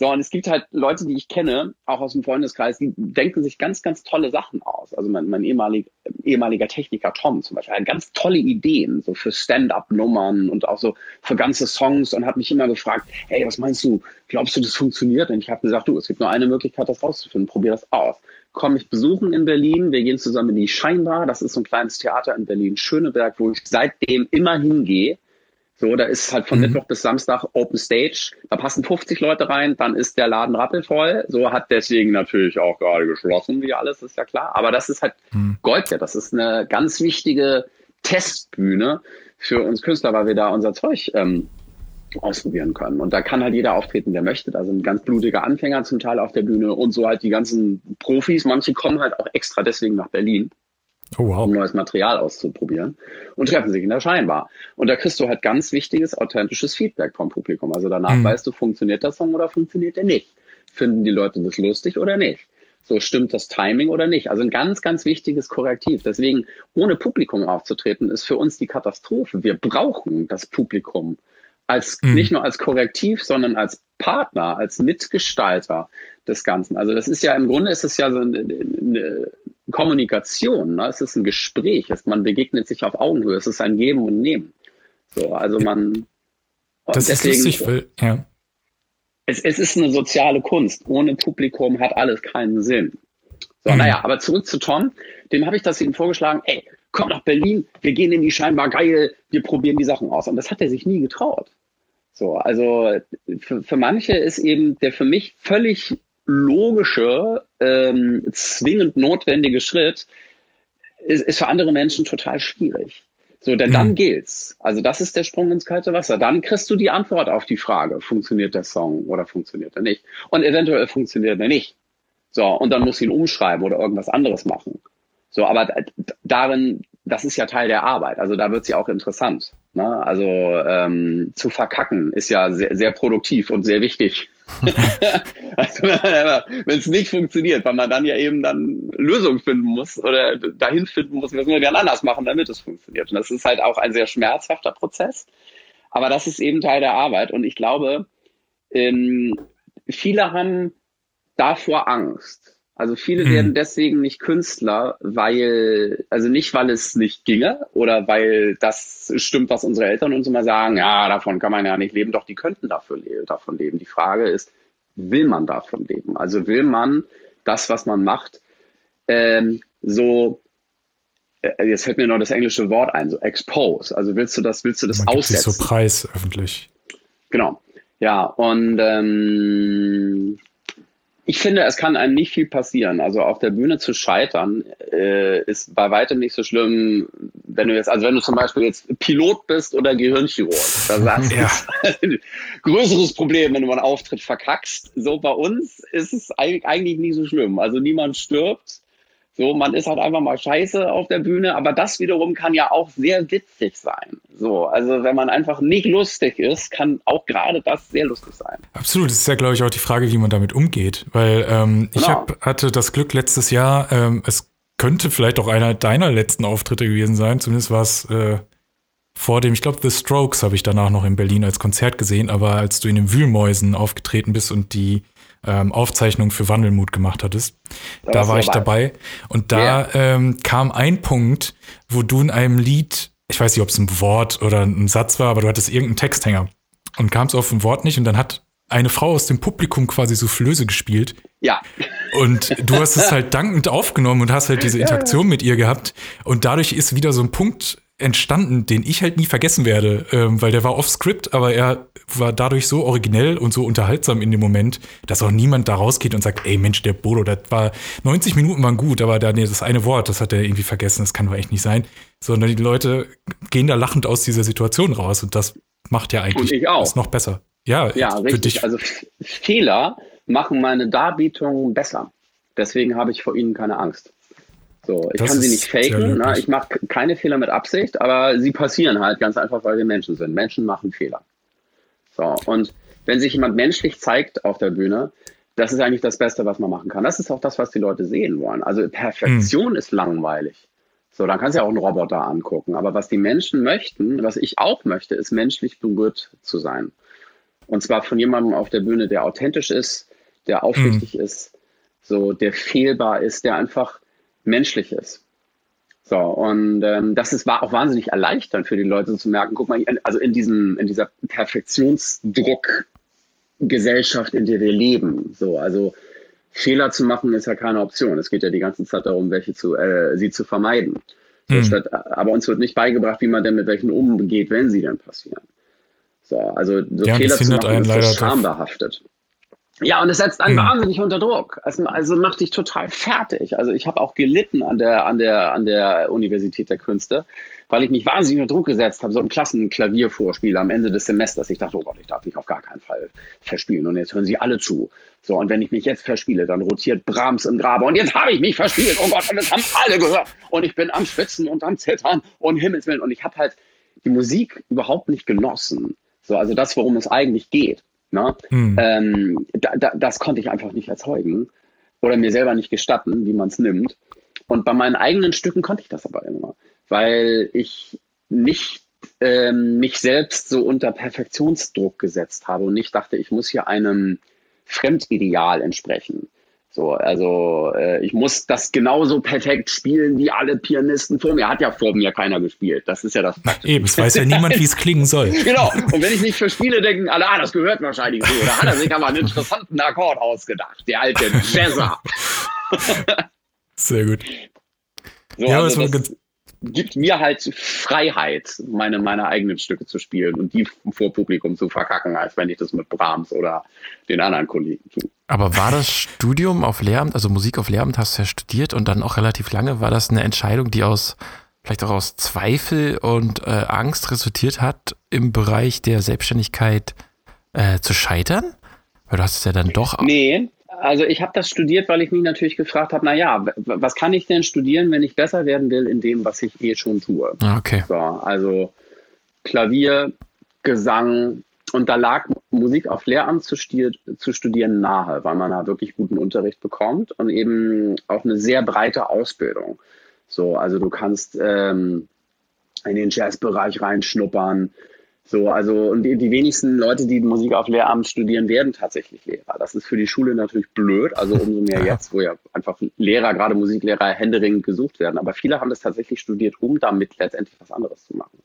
So, und es gibt halt Leute, die ich kenne, auch aus dem Freundeskreis, die denken sich ganz, ganz tolle Sachen aus. Also mein, mein ehemalig, ehemaliger Techniker Tom zum Beispiel hat ganz tolle Ideen, so für Stand-up-Nummern und auch so für ganze Songs und hat mich immer gefragt, hey, was meinst du? Glaubst du, das funktioniert? Und ich habe gesagt, du, es gibt nur eine Möglichkeit, das rauszufinden. Probier das aus. Komm mich besuchen in Berlin. Wir gehen zusammen in die Scheinbar. Das ist so ein kleines Theater in Berlin-Schöneberg, wo ich seitdem immer hingehe so, da ist halt von mhm. Mittwoch bis Samstag Open Stage. Da passen 50 Leute rein, dann ist der Laden rappelvoll. So hat deswegen natürlich auch gerade geschlossen, wie alles, ist ja klar. Aber das ist halt mhm. Gold, ja. Das ist eine ganz wichtige Testbühne für uns Künstler, weil wir da unser Zeug ähm, ausprobieren können. Und da kann halt jeder auftreten, der möchte. Da sind ganz blutige Anfänger zum Teil auf der Bühne und so halt die ganzen Profis. Manche kommen halt auch extra deswegen nach Berlin oh, wow. um neues Material auszuprobieren und treffen sich in der Scheinbar. Und da kriegst du halt ganz wichtiges, authentisches Feedback vom Publikum. Also danach mhm. weißt du, funktioniert der Song oder funktioniert der nicht? Finden die Leute das lustig oder nicht? So stimmt das Timing oder nicht? Also ein ganz, ganz wichtiges Korrektiv. Deswegen, ohne Publikum aufzutreten, ist für uns die Katastrophe. Wir brauchen das Publikum als mhm. nicht nur als Korrektiv, sondern als Partner, als Mitgestalter des Ganzen. Also das ist ja im Grunde ist es ja so eine, eine Kommunikation, ne? es ist ein Gespräch, es, man begegnet sich auf Augenhöhe, es ist ein Geben und Nehmen. So, also man. Das deswegen, ist lustig, weil, ja. Es, es ist eine soziale Kunst. Ohne Publikum hat alles keinen Sinn. So, mhm. naja, aber zurück zu Tom. Dem habe ich das ihm vorgeschlagen, ey, komm nach Berlin, wir gehen in die scheinbar geil, wir probieren die Sachen aus. Und das hat er sich nie getraut. So, also für, für manche ist eben der für mich völlig logische, ähm, zwingend notwendige Schritt, ist, ist für andere Menschen total schwierig. So, denn mhm. dann gilt's. Also das ist der Sprung ins kalte Wasser. Dann kriegst du die Antwort auf die Frage, funktioniert der Song oder funktioniert er nicht? Und eventuell funktioniert er nicht. So, und dann musst du ihn umschreiben oder irgendwas anderes machen. So, aber darin, das ist ja Teil der Arbeit. Also da wird's ja auch interessant. Ne? Also ähm, zu verkacken ist ja sehr, sehr produktiv und sehr wichtig. also, wenn es nicht funktioniert, weil man dann ja eben dann Lösungen finden muss oder dahin finden muss, was wir gerne anders machen, damit es funktioniert. Und das ist halt auch ein sehr schmerzhafter Prozess. Aber das ist eben Teil der Arbeit. Und ich glaube, ähm, viele haben davor Angst. Also viele hm. werden deswegen nicht Künstler, weil, also nicht, weil es nicht ginge oder weil das stimmt, was unsere Eltern uns immer sagen, ja, davon kann man ja nicht leben, doch die könnten dafür le davon leben. Die Frage ist, will man davon leben? Also will man das, was man macht, ähm, so, äh, jetzt fällt mir noch das englische Wort ein, so expose. Also willst du das, willst du das man aussetzen? Gibt so Preis öffentlich. Genau. Ja, und ähm, ich finde, es kann einem nicht viel passieren. Also auf der Bühne zu scheitern äh, ist bei weitem nicht so schlimm, wenn du jetzt, also wenn du zum Beispiel jetzt Pilot bist oder Gehirnchirurg. Da sagst ja. du, größeres Problem, wenn du einen Auftritt verkackst. So bei uns ist es eigentlich nicht so schlimm. Also niemand stirbt. So, man ist halt einfach mal scheiße auf der Bühne, aber das wiederum kann ja auch sehr witzig sein. So, also wenn man einfach nicht lustig ist, kann auch gerade das sehr lustig sein. Absolut, das ist ja, glaube ich, auch die Frage, wie man damit umgeht. Weil ähm, ich genau. hab, hatte das Glück letztes Jahr, ähm, es könnte vielleicht auch einer deiner letzten Auftritte gewesen sein, zumindest war es äh, vor dem, ich glaube, The Strokes habe ich danach noch in Berlin als Konzert gesehen, aber als du in den Wühlmäusen aufgetreten bist und die ähm, Aufzeichnung für Wandelmut gemacht hattest. Da, da war ich dabei. Und da ja. ähm, kam ein Punkt, wo du in einem Lied, ich weiß nicht, ob es ein Wort oder ein Satz war, aber du hattest irgendeinen Texthänger und kamst auf ein Wort nicht und dann hat eine Frau aus dem Publikum quasi Soufflöse gespielt. Ja. Und du hast es halt dankend aufgenommen und hast halt diese Interaktion mit ihr gehabt. Und dadurch ist wieder so ein Punkt entstanden, den ich halt nie vergessen werde, ähm, weil der war off-script, aber er war dadurch so originell und so unterhaltsam in dem Moment, dass auch niemand da rausgeht und sagt, ey Mensch, der Bodo, das war 90 Minuten waren gut, aber da, nee, das eine Wort, das hat er irgendwie vergessen, das kann doch echt nicht sein. Sondern die Leute gehen da lachend aus dieser Situation raus und das macht ja eigentlich das noch besser. Ja, ja richtig. Also Fehler machen meine Darbietung besser. Deswegen habe ich vor ihnen keine Angst. So, ich das kann sie nicht faken, ne? ich mache keine Fehler mit Absicht, aber sie passieren halt ganz einfach, weil wir Menschen sind. Menschen machen Fehler. So, und wenn sich jemand menschlich zeigt auf der Bühne, das ist eigentlich das Beste, was man machen kann. Das ist auch das, was die Leute sehen wollen. Also Perfektion mhm. ist langweilig. So, dann kannst du ja auch einen Roboter angucken. Aber was die Menschen möchten, was ich auch möchte, ist menschlich berührt zu sein. Und zwar von jemandem auf der Bühne, der authentisch ist, der aufrichtig mhm. ist, so der fehlbar ist, der einfach menschlich ist. So, und ähm, das ist, war auch wahnsinnig erleichternd für die Leute zu merken, guck mal, also in diesem, in dieser Perfektionsdruck-Gesellschaft, in der wir leben, so, also Fehler zu machen ist ja keine Option. Es geht ja die ganze Zeit darum, welche zu, äh, sie zu vermeiden. Hm. statt, aber uns wird nicht beigebracht, wie man denn mit welchen umgeht, wenn sie denn passieren. So, also so ja, Fehler zu machen ist so schambehaftet. Ja, und es setzt einen hm. wahnsinnig unter Druck. Also, also macht dich total fertig. Also ich habe auch gelitten an der, an der, an der Universität der Künste, weil ich mich wahnsinnig unter Druck gesetzt habe, so ein Klassenklaviervorspiel am Ende des Semesters. Ich dachte, oh Gott, ich darf mich auf gar keinen Fall verspielen. Und jetzt hören sie alle zu. So, und wenn ich mich jetzt verspiele, dann rotiert Brahms im Grabe. Und jetzt habe ich mich verspielt. Oh Gott, und das haben alle gehört. Und ich bin am Schwitzen und am Zittern und Himmelswillen. Und ich habe halt die Musik überhaupt nicht genossen. So, also das, worum es eigentlich geht. Ne? Hm. Ähm, da, da, das konnte ich einfach nicht erzeugen oder mir selber nicht gestatten, wie man es nimmt. Und bei meinen eigenen Stücken konnte ich das aber immer, weil ich nicht ähm, mich selbst so unter Perfektionsdruck gesetzt habe und nicht dachte, ich muss hier einem Fremdideal entsprechen. So, also äh, ich muss das genauso perfekt spielen wie alle Pianisten vor mir. Hat ja vor mir keiner gespielt. Das ist ja das. Eben, es weiß ja niemand, wie es klingen soll. genau. Und wenn ich nicht verspiele, denken alle, ah, das gehört wahrscheinlich so. Da hat er sich aber einen interessanten Akkord ausgedacht. Der alte Jazzer. Sehr gut. So, ja, also das, gibt mir halt Freiheit, meine, meine eigenen Stücke zu spielen und die vor Publikum zu verkacken, als wenn ich das mit Brahms oder den anderen Kollegen tue. Aber war das Studium auf Lehramt, also Musik auf Lehramt hast du ja studiert und dann auch relativ lange, war das eine Entscheidung, die aus vielleicht auch aus Zweifel und äh, Angst resultiert hat, im Bereich der Selbstständigkeit äh, zu scheitern? Weil du hast es ja dann doch. Nee, also ich habe das studiert, weil ich mich natürlich gefragt habe, na ja, was kann ich denn studieren, wenn ich besser werden will in dem, was ich eh schon tue? Ah, okay. So, also Klavier, Gesang und da lag Musik auf Lehramt zu, zu studieren nahe, weil man da wirklich guten Unterricht bekommt und eben auch eine sehr breite Ausbildung. So, also du kannst ähm, in den Jazzbereich reinschnuppern, so, also, und die, die wenigsten Leute, die Musik auf Lehramt studieren, werden tatsächlich Lehrer. Das ist für die Schule natürlich blöd, also umso mehr jetzt, wo ja einfach Lehrer, gerade Musiklehrer, händeringend gesucht werden. Aber viele haben das tatsächlich studiert, um damit letztendlich was anderes zu machen.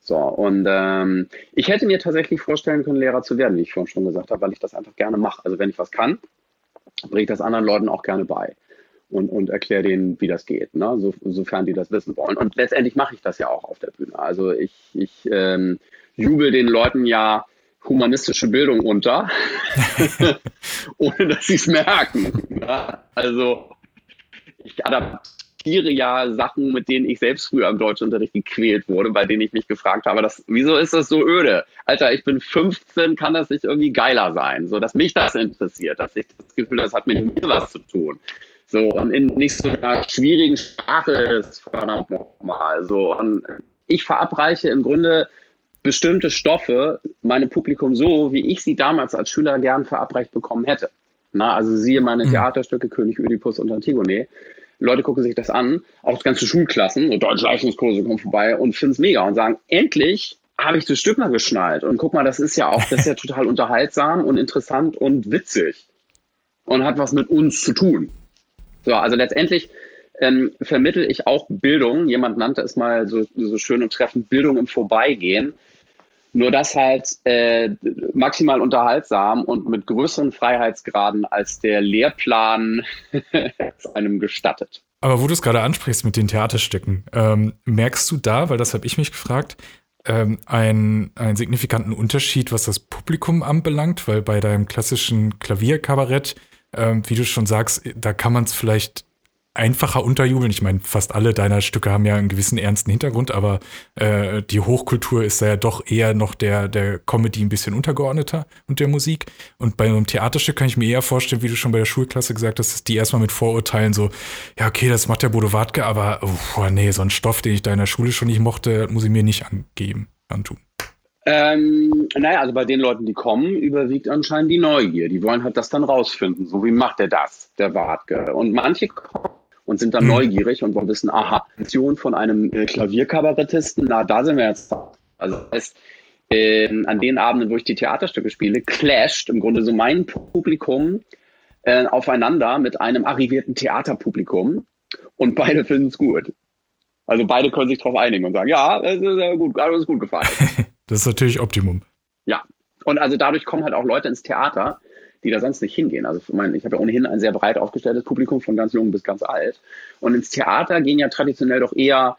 So, und ähm, ich hätte mir tatsächlich vorstellen können, Lehrer zu werden, wie ich vorhin schon gesagt habe, weil ich das einfach gerne mache. Also wenn ich was kann, bringe ich das anderen Leuten auch gerne bei und, und erkläre denen, wie das geht, ne? so, sofern die das wissen wollen. Und letztendlich mache ich das ja auch auf der Bühne. Also ich, ich ähm, jubel den Leuten ja humanistische Bildung unter, ohne dass sie es merken. Ja? Also ich adaptiere ja Sachen, mit denen ich selbst früher im Deutschunterricht gequält wurde, bei denen ich mich gefragt habe, das, wieso ist das so öde? Alter, ich bin 15, kann das nicht irgendwie geiler sein? So, dass mich das interessiert, dass ich das Gefühl, das hat mit mir was zu tun. So, und in nicht so einer schwierigen Sprache ist verdammt nochmal. So, und ich verabreiche im Grunde bestimmte Stoffe meinem Publikum so, wie ich sie damals als Schüler gern verabreicht bekommen hätte. Na, also siehe meine mhm. Theaterstücke König Ödipus und Antigone. Leute gucken sich das an, auch ganze Schulklassen und deutsche Leistungskurse kommen vorbei und finden es mega und sagen, endlich habe ich das Stück mal geschnallt. Und guck mal, das ist ja auch, das ist ja total unterhaltsam und interessant und witzig. Und hat was mit uns zu tun. So, also letztendlich ähm, vermittel ich auch Bildung. Jemand nannte es mal so, so schön und treffend Bildung im Vorbeigehen. Nur das halt äh, maximal unterhaltsam und mit größeren Freiheitsgraden als der Lehrplan einem gestattet. Aber wo du es gerade ansprichst mit den Theaterstücken, ähm, merkst du da, weil das habe ich mich gefragt, ähm, einen, einen signifikanten Unterschied, was das Publikum anbelangt? Weil bei deinem klassischen Klavierkabarett, ähm, wie du schon sagst, da kann man es vielleicht einfacher unterjubeln. Ich meine, fast alle deiner Stücke haben ja einen gewissen ernsten Hintergrund, aber äh, die Hochkultur ist da ja doch eher noch der, der Comedy ein bisschen untergeordneter und der Musik. Und bei einem Theaterstück kann ich mir eher vorstellen, wie du schon bei der Schulklasse gesagt hast, dass die erstmal mit Vorurteilen so, ja, okay, das macht der Bodo Wartke, aber oh, nee, so ein Stoff, den ich da in der Schule schon nicht mochte, muss ich mir nicht angeben, antun. Ähm, naja, also bei den Leuten, die kommen, überwiegt anscheinend die Neugier. Die wollen halt das dann rausfinden. So, wie macht er das, der Wartke? Und manche kommen und sind dann mhm. neugierig und wollen wissen, aha, Aktion von einem äh, Klavierkabarettisten, na, da sind wir jetzt. Also das heißt, äh, an den Abenden, wo ich die Theaterstücke spiele, clasht im Grunde so mein Publikum äh, aufeinander mit einem arrivierten Theaterpublikum und beide finden es gut. Also beide können sich darauf einigen und sagen, ja, das ist äh, gut, uns gut gefallen. das ist natürlich Optimum. Ja. Und also dadurch kommen halt auch Leute ins Theater, die da sonst nicht hingehen. Also ich, meine, ich habe ja ohnehin ein sehr breit aufgestelltes Publikum von ganz jung bis ganz alt. Und ins Theater gehen ja traditionell doch eher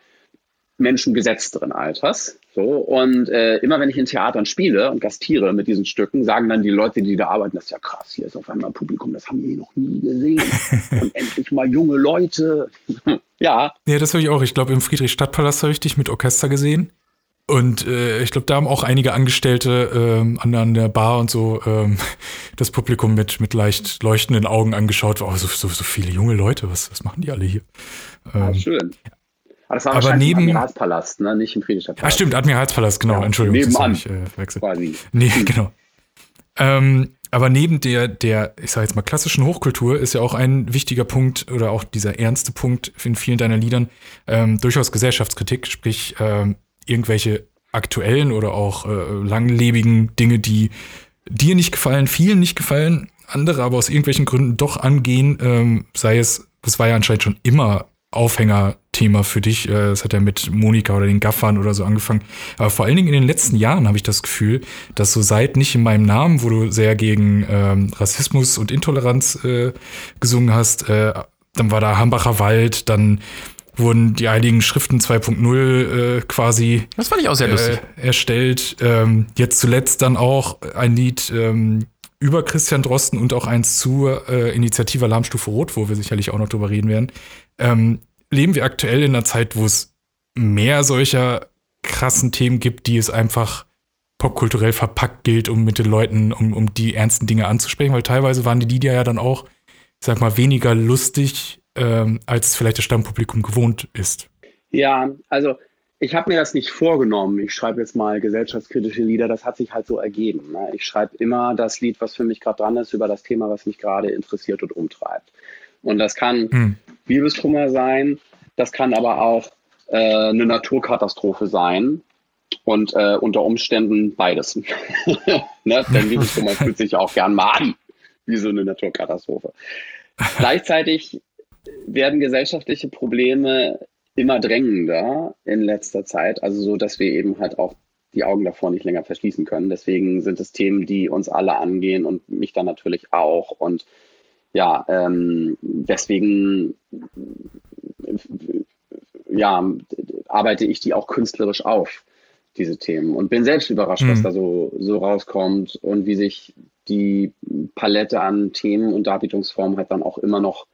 Menschen gesetzteren Alters. So, und äh, immer wenn ich in Theatern spiele und gastiere mit diesen Stücken, sagen dann die Leute, die da arbeiten, das ist ja krass, hier ist auf einmal ein Publikum, das haben wir noch nie gesehen. und endlich mal junge Leute. ja. Ja, das habe ich auch. Ich glaube, im Friedrichstadtpalast habe ich dich mit Orchester gesehen. Und äh, ich glaube, da haben auch einige Angestellte ähm, an, an der Bar und so ähm, das Publikum mit, mit leicht leuchtenden Augen angeschaut. Oh, so, so, so viele junge Leute, was, was machen die alle hier? Ähm, ah, schön. Aber das war aber neben, im Admiralspalast, ne? nicht im Friedrichstadtpalast. Ah, stimmt, Admiralspalast, genau, ja, Entschuldigung. Nebenan. Ich, äh, verwechselt. Quasi. Nee, genau. Ähm, aber neben der, der, ich sage jetzt mal, klassischen Hochkultur ist ja auch ein wichtiger Punkt oder auch dieser ernste Punkt in vielen deiner Liedern ähm, durchaus Gesellschaftskritik, sprich ähm, irgendwelche aktuellen oder auch äh, langlebigen Dinge, die dir nicht gefallen, vielen nicht gefallen, andere aber aus irgendwelchen Gründen doch angehen, ähm, sei es, das war ja anscheinend schon immer Aufhängerthema für dich. Äh, das hat ja mit Monika oder den Gaffern oder so angefangen. Aber vor allen Dingen in den letzten Jahren habe ich das Gefühl, dass so seit nicht in meinem Namen, wo du sehr gegen ähm, Rassismus und Intoleranz äh, gesungen hast, äh, dann war da Hambacher Wald, dann wurden die Heiligen Schriften 2.0 äh, quasi das fand ich auch sehr lustig. Äh, erstellt. Ähm, jetzt zuletzt dann auch ein Lied ähm, über Christian Drosten und auch eins zur äh, Initiative Alarmstufe Rot, wo wir sicherlich auch noch drüber reden werden. Ähm, leben wir aktuell in einer Zeit, wo es mehr solcher krassen Themen gibt, die es einfach popkulturell verpackt gilt, um mit den Leuten, um, um die ernsten Dinge anzusprechen, weil teilweise waren die Lieder ja dann auch, ich sag mal, weniger lustig ähm, als vielleicht das Stammpublikum gewohnt ist. Ja, also ich habe mir das nicht vorgenommen. Ich schreibe jetzt mal gesellschaftskritische Lieder. Das hat sich halt so ergeben. Ne? Ich schreibe immer das Lied, was für mich gerade dran ist, über das Thema, was mich gerade interessiert und umtreibt. Und das kann hm. Liebestrummer sein, das kann aber auch äh, eine Naturkatastrophe sein und äh, unter Umständen beides. ne? Denn Liebestrummer fühlt sich auch gern mal an wie so eine Naturkatastrophe. Gleichzeitig werden gesellschaftliche Probleme immer drängender in letzter Zeit, also so, dass wir eben halt auch die Augen davor nicht länger verschließen können. Deswegen sind es Themen, die uns alle angehen und mich dann natürlich auch. Und ja, ähm, deswegen ja, arbeite ich die auch künstlerisch auf, diese Themen. Und bin selbst überrascht, mhm. was da so, so rauskommt und wie sich die Palette an Themen und Darbietungsformen halt dann auch immer noch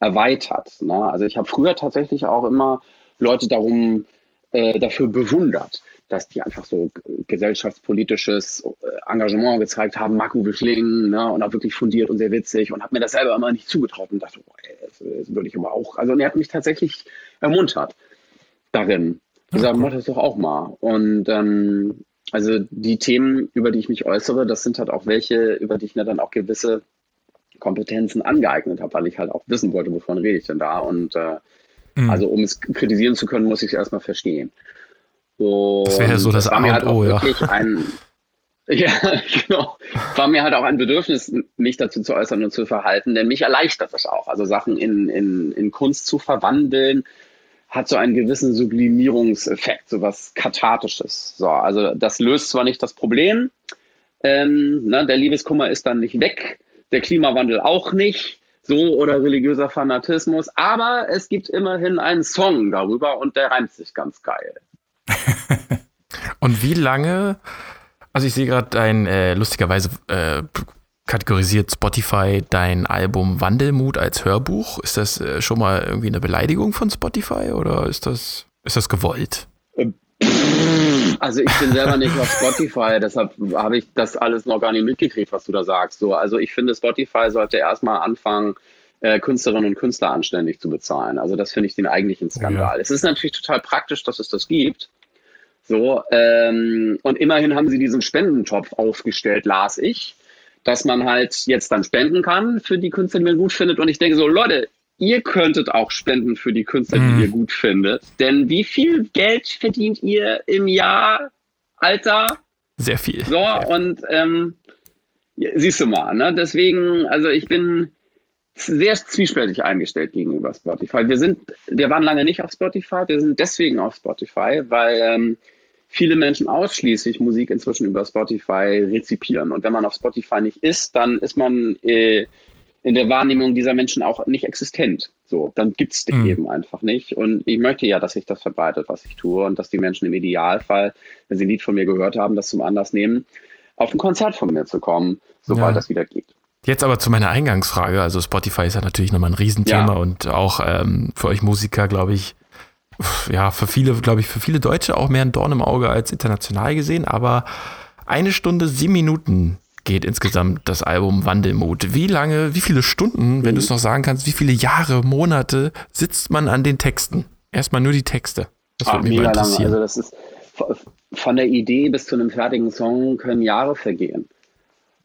erweitert. Ne? Also ich habe früher tatsächlich auch immer Leute darum äh, dafür bewundert, dass die einfach so gesellschaftspolitisches äh, Engagement gezeigt haben, Marco Wischling, ne, und auch wirklich fundiert und sehr witzig und habe mir das selber immer nicht zugetraut und dachte, boah, ey, das, das würde ich aber auch. Also und er hat mich tatsächlich ermuntert darin. Gesagt, mach das doch auch mal. Und ähm, also die Themen, über die ich mich äußere, das sind halt auch welche, über die ich mir dann auch gewisse Kompetenzen angeeignet habe, weil ich halt auch wissen wollte, wovon rede ich denn da. Und äh, mhm. also um es kritisieren zu können, muss ich es erstmal verstehen. Und das wäre so das, das A halt O, ja. Ein, ja, genau. War mir halt auch ein Bedürfnis, mich dazu zu äußern und zu verhalten, denn mich erleichtert das auch. Also Sachen in, in, in Kunst zu verwandeln, hat so einen gewissen Sublimierungseffekt, so was Kathartisches. So, also das löst zwar nicht das Problem, ähm, ne, der Liebeskummer ist dann nicht weg, der Klimawandel auch nicht, so oder religiöser Fanatismus, aber es gibt immerhin einen Song darüber und der reimt sich ganz geil. und wie lange, also ich sehe gerade dein, äh, lustigerweise äh, kategorisiert Spotify dein Album Wandelmut als Hörbuch. Ist das äh, schon mal irgendwie eine Beleidigung von Spotify oder ist das, ist das gewollt? Also ich bin selber nicht auf Spotify, deshalb habe ich das alles noch gar nicht mitgekriegt, was du da sagst. So, also ich finde, Spotify sollte erstmal anfangen, äh, Künstlerinnen und Künstler anständig zu bezahlen. Also das finde ich den eigentlichen Skandal. Ja. Es ist natürlich total praktisch, dass es das gibt. So, ähm, und immerhin haben sie diesen Spendentopf aufgestellt, las ich, dass man halt jetzt dann spenden kann für die Künstler, die man gut findet. Und ich denke so, Leute, ihr könntet auch spenden für die Künstler, die mhm. ihr gut findet. Denn wie viel Geld verdient ihr im Jahr, Alter? Sehr viel. So, und ähm, siehst du mal, ne? Deswegen, also ich bin sehr zwiespältig eingestellt gegenüber Spotify. Wir sind, wir waren lange nicht auf Spotify, wir sind deswegen auf Spotify, weil ähm, viele Menschen ausschließlich Musik inzwischen über Spotify rezipieren. Und wenn man auf Spotify nicht ist, dann ist man äh, in der Wahrnehmung dieser Menschen auch nicht existent. So, dann gibt's den mhm. eben einfach nicht. Und ich möchte ja, dass sich das verbreitet, was ich tue, und dass die Menschen im Idealfall, wenn sie ein Lied von mir gehört haben, das zum Anlass nehmen, auf ein Konzert von mir zu kommen, sobald ja. das wieder geht. Jetzt aber zu meiner Eingangsfrage. Also Spotify ist ja natürlich nochmal ein Riesenthema ja. und auch ähm, für euch Musiker, glaube ich, ja, für viele, glaube ich, für viele Deutsche auch mehr ein Dorn im Auge als international gesehen. Aber eine Stunde, sieben Minuten geht insgesamt das Album Wandelmut. Wie lange, wie viele Stunden, wenn du es noch sagen kannst, wie viele Jahre, Monate sitzt man an den Texten? Erstmal nur die Texte. Das würde mich mal interessieren. Lange. Also das ist von der Idee bis zu einem fertigen Song können Jahre vergehen.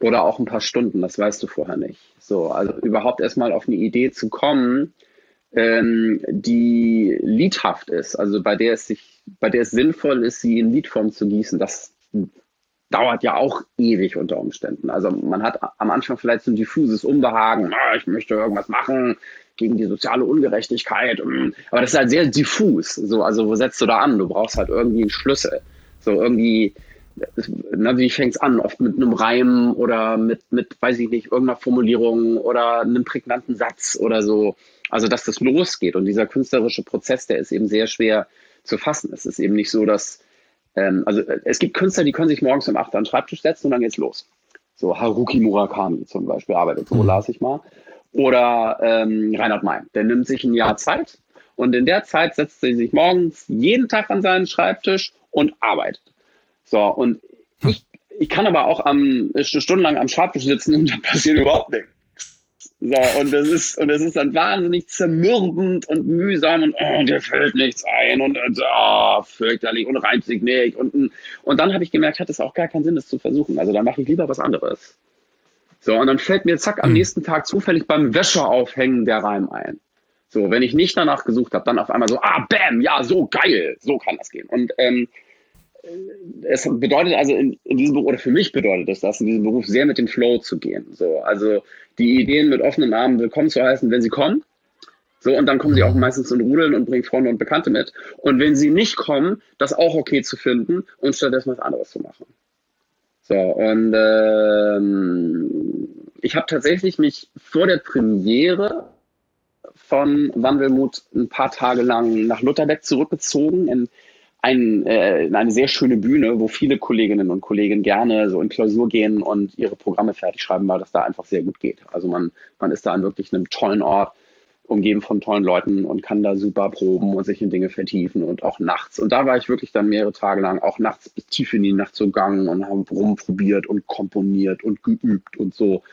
Oder auch ein paar Stunden, das weißt du vorher nicht. So, also überhaupt erstmal auf eine Idee zu kommen, ähm, die liedhaft ist, also bei der es sich, bei der es sinnvoll ist, sie in Liedform zu gießen, das dauert ja auch ewig unter Umständen. Also man hat am Anfang vielleicht so ein diffuses Unbehagen, ah, ich möchte irgendwas machen gegen die soziale Ungerechtigkeit, mm. aber das ist halt sehr diffus. So, also wo setzt du da an? Du brauchst halt irgendwie einen Schlüssel. So irgendwie na, wie fängt es an? Oft mit einem Reim oder mit, mit, weiß ich nicht, irgendeiner Formulierung oder einem prägnanten Satz oder so. Also, dass das losgeht. Und dieser künstlerische Prozess, der ist eben sehr schwer zu fassen. Es ist eben nicht so, dass, ähm, also es gibt Künstler, die können sich morgens um 8 an den Schreibtisch setzen und dann geht's los. So Haruki Murakami zum Beispiel arbeitet so, mhm. las ich mal. Oder ähm, Reinhard May, der nimmt sich ein Jahr Zeit und in der Zeit setzt er sich morgens jeden Tag an seinen Schreibtisch und arbeitet. So, und ich, ich kann aber auch am, stundenlang am Schreibtisch sitzen und da passiert überhaupt nichts. So, und das ist, und das ist dann wahnsinnig zermürbend und mühsam und oh, dir fällt nichts ein und, und oh, fürchterlich und reimt sich nicht. Und, und dann habe ich gemerkt, hat es auch gar keinen Sinn, das zu versuchen. Also dann mache ich lieber was anderes. So, und dann fällt mir zack am hm. nächsten Tag zufällig beim Wäscheaufhängen der Reim ein. So, wenn ich nicht danach gesucht habe, dann auf einmal so, ah, bam, ja, so geil, so kann das gehen. Und ähm, es bedeutet also in, in diesem Beruf, oder für mich bedeutet es das, in diesem Beruf sehr mit dem Flow zu gehen. So, also die Ideen mit offenen Armen willkommen zu heißen, wenn sie kommen. So, und dann kommen sie auch meistens in Rudeln und bringen Freunde und Bekannte mit. Und wenn sie nicht kommen, das auch okay zu finden und stattdessen was anderes zu machen. So, und ähm, ich habe tatsächlich mich vor der Premiere von Wandelmut ein paar Tage lang nach Lutherbeck zurückgezogen in ein, äh, eine sehr schöne Bühne, wo viele Kolleginnen und Kollegen gerne so in Klausur gehen und ihre Programme fertig schreiben, weil das da einfach sehr gut geht. Also man, man ist da an wirklich einem tollen Ort, umgeben von tollen Leuten und kann da super proben und sich in Dinge vertiefen und auch nachts. Und da war ich wirklich dann mehrere Tage lang auch nachts bis tief in die Nacht so gegangen und haben rumprobiert und komponiert und geübt und so.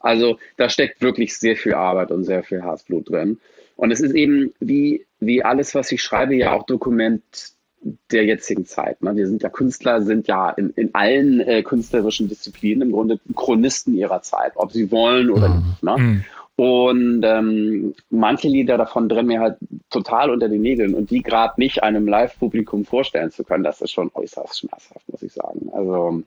Also da steckt wirklich sehr viel Arbeit und sehr viel Herzblut drin. Und es ist eben wie, wie alles, was ich schreibe, ja auch Dokument der jetzigen Zeit. Ne? Wir sind ja Künstler, sind ja in, in allen äh, künstlerischen Disziplinen im Grunde Chronisten ihrer Zeit, ob sie wollen oder mhm. nicht. Ne? Mhm. Und ähm, manche Lieder davon brennen mir halt total unter den Nägeln und die gerade nicht einem Live-Publikum vorstellen zu können, das ist schon äußerst schmerzhaft, muss ich sagen. Also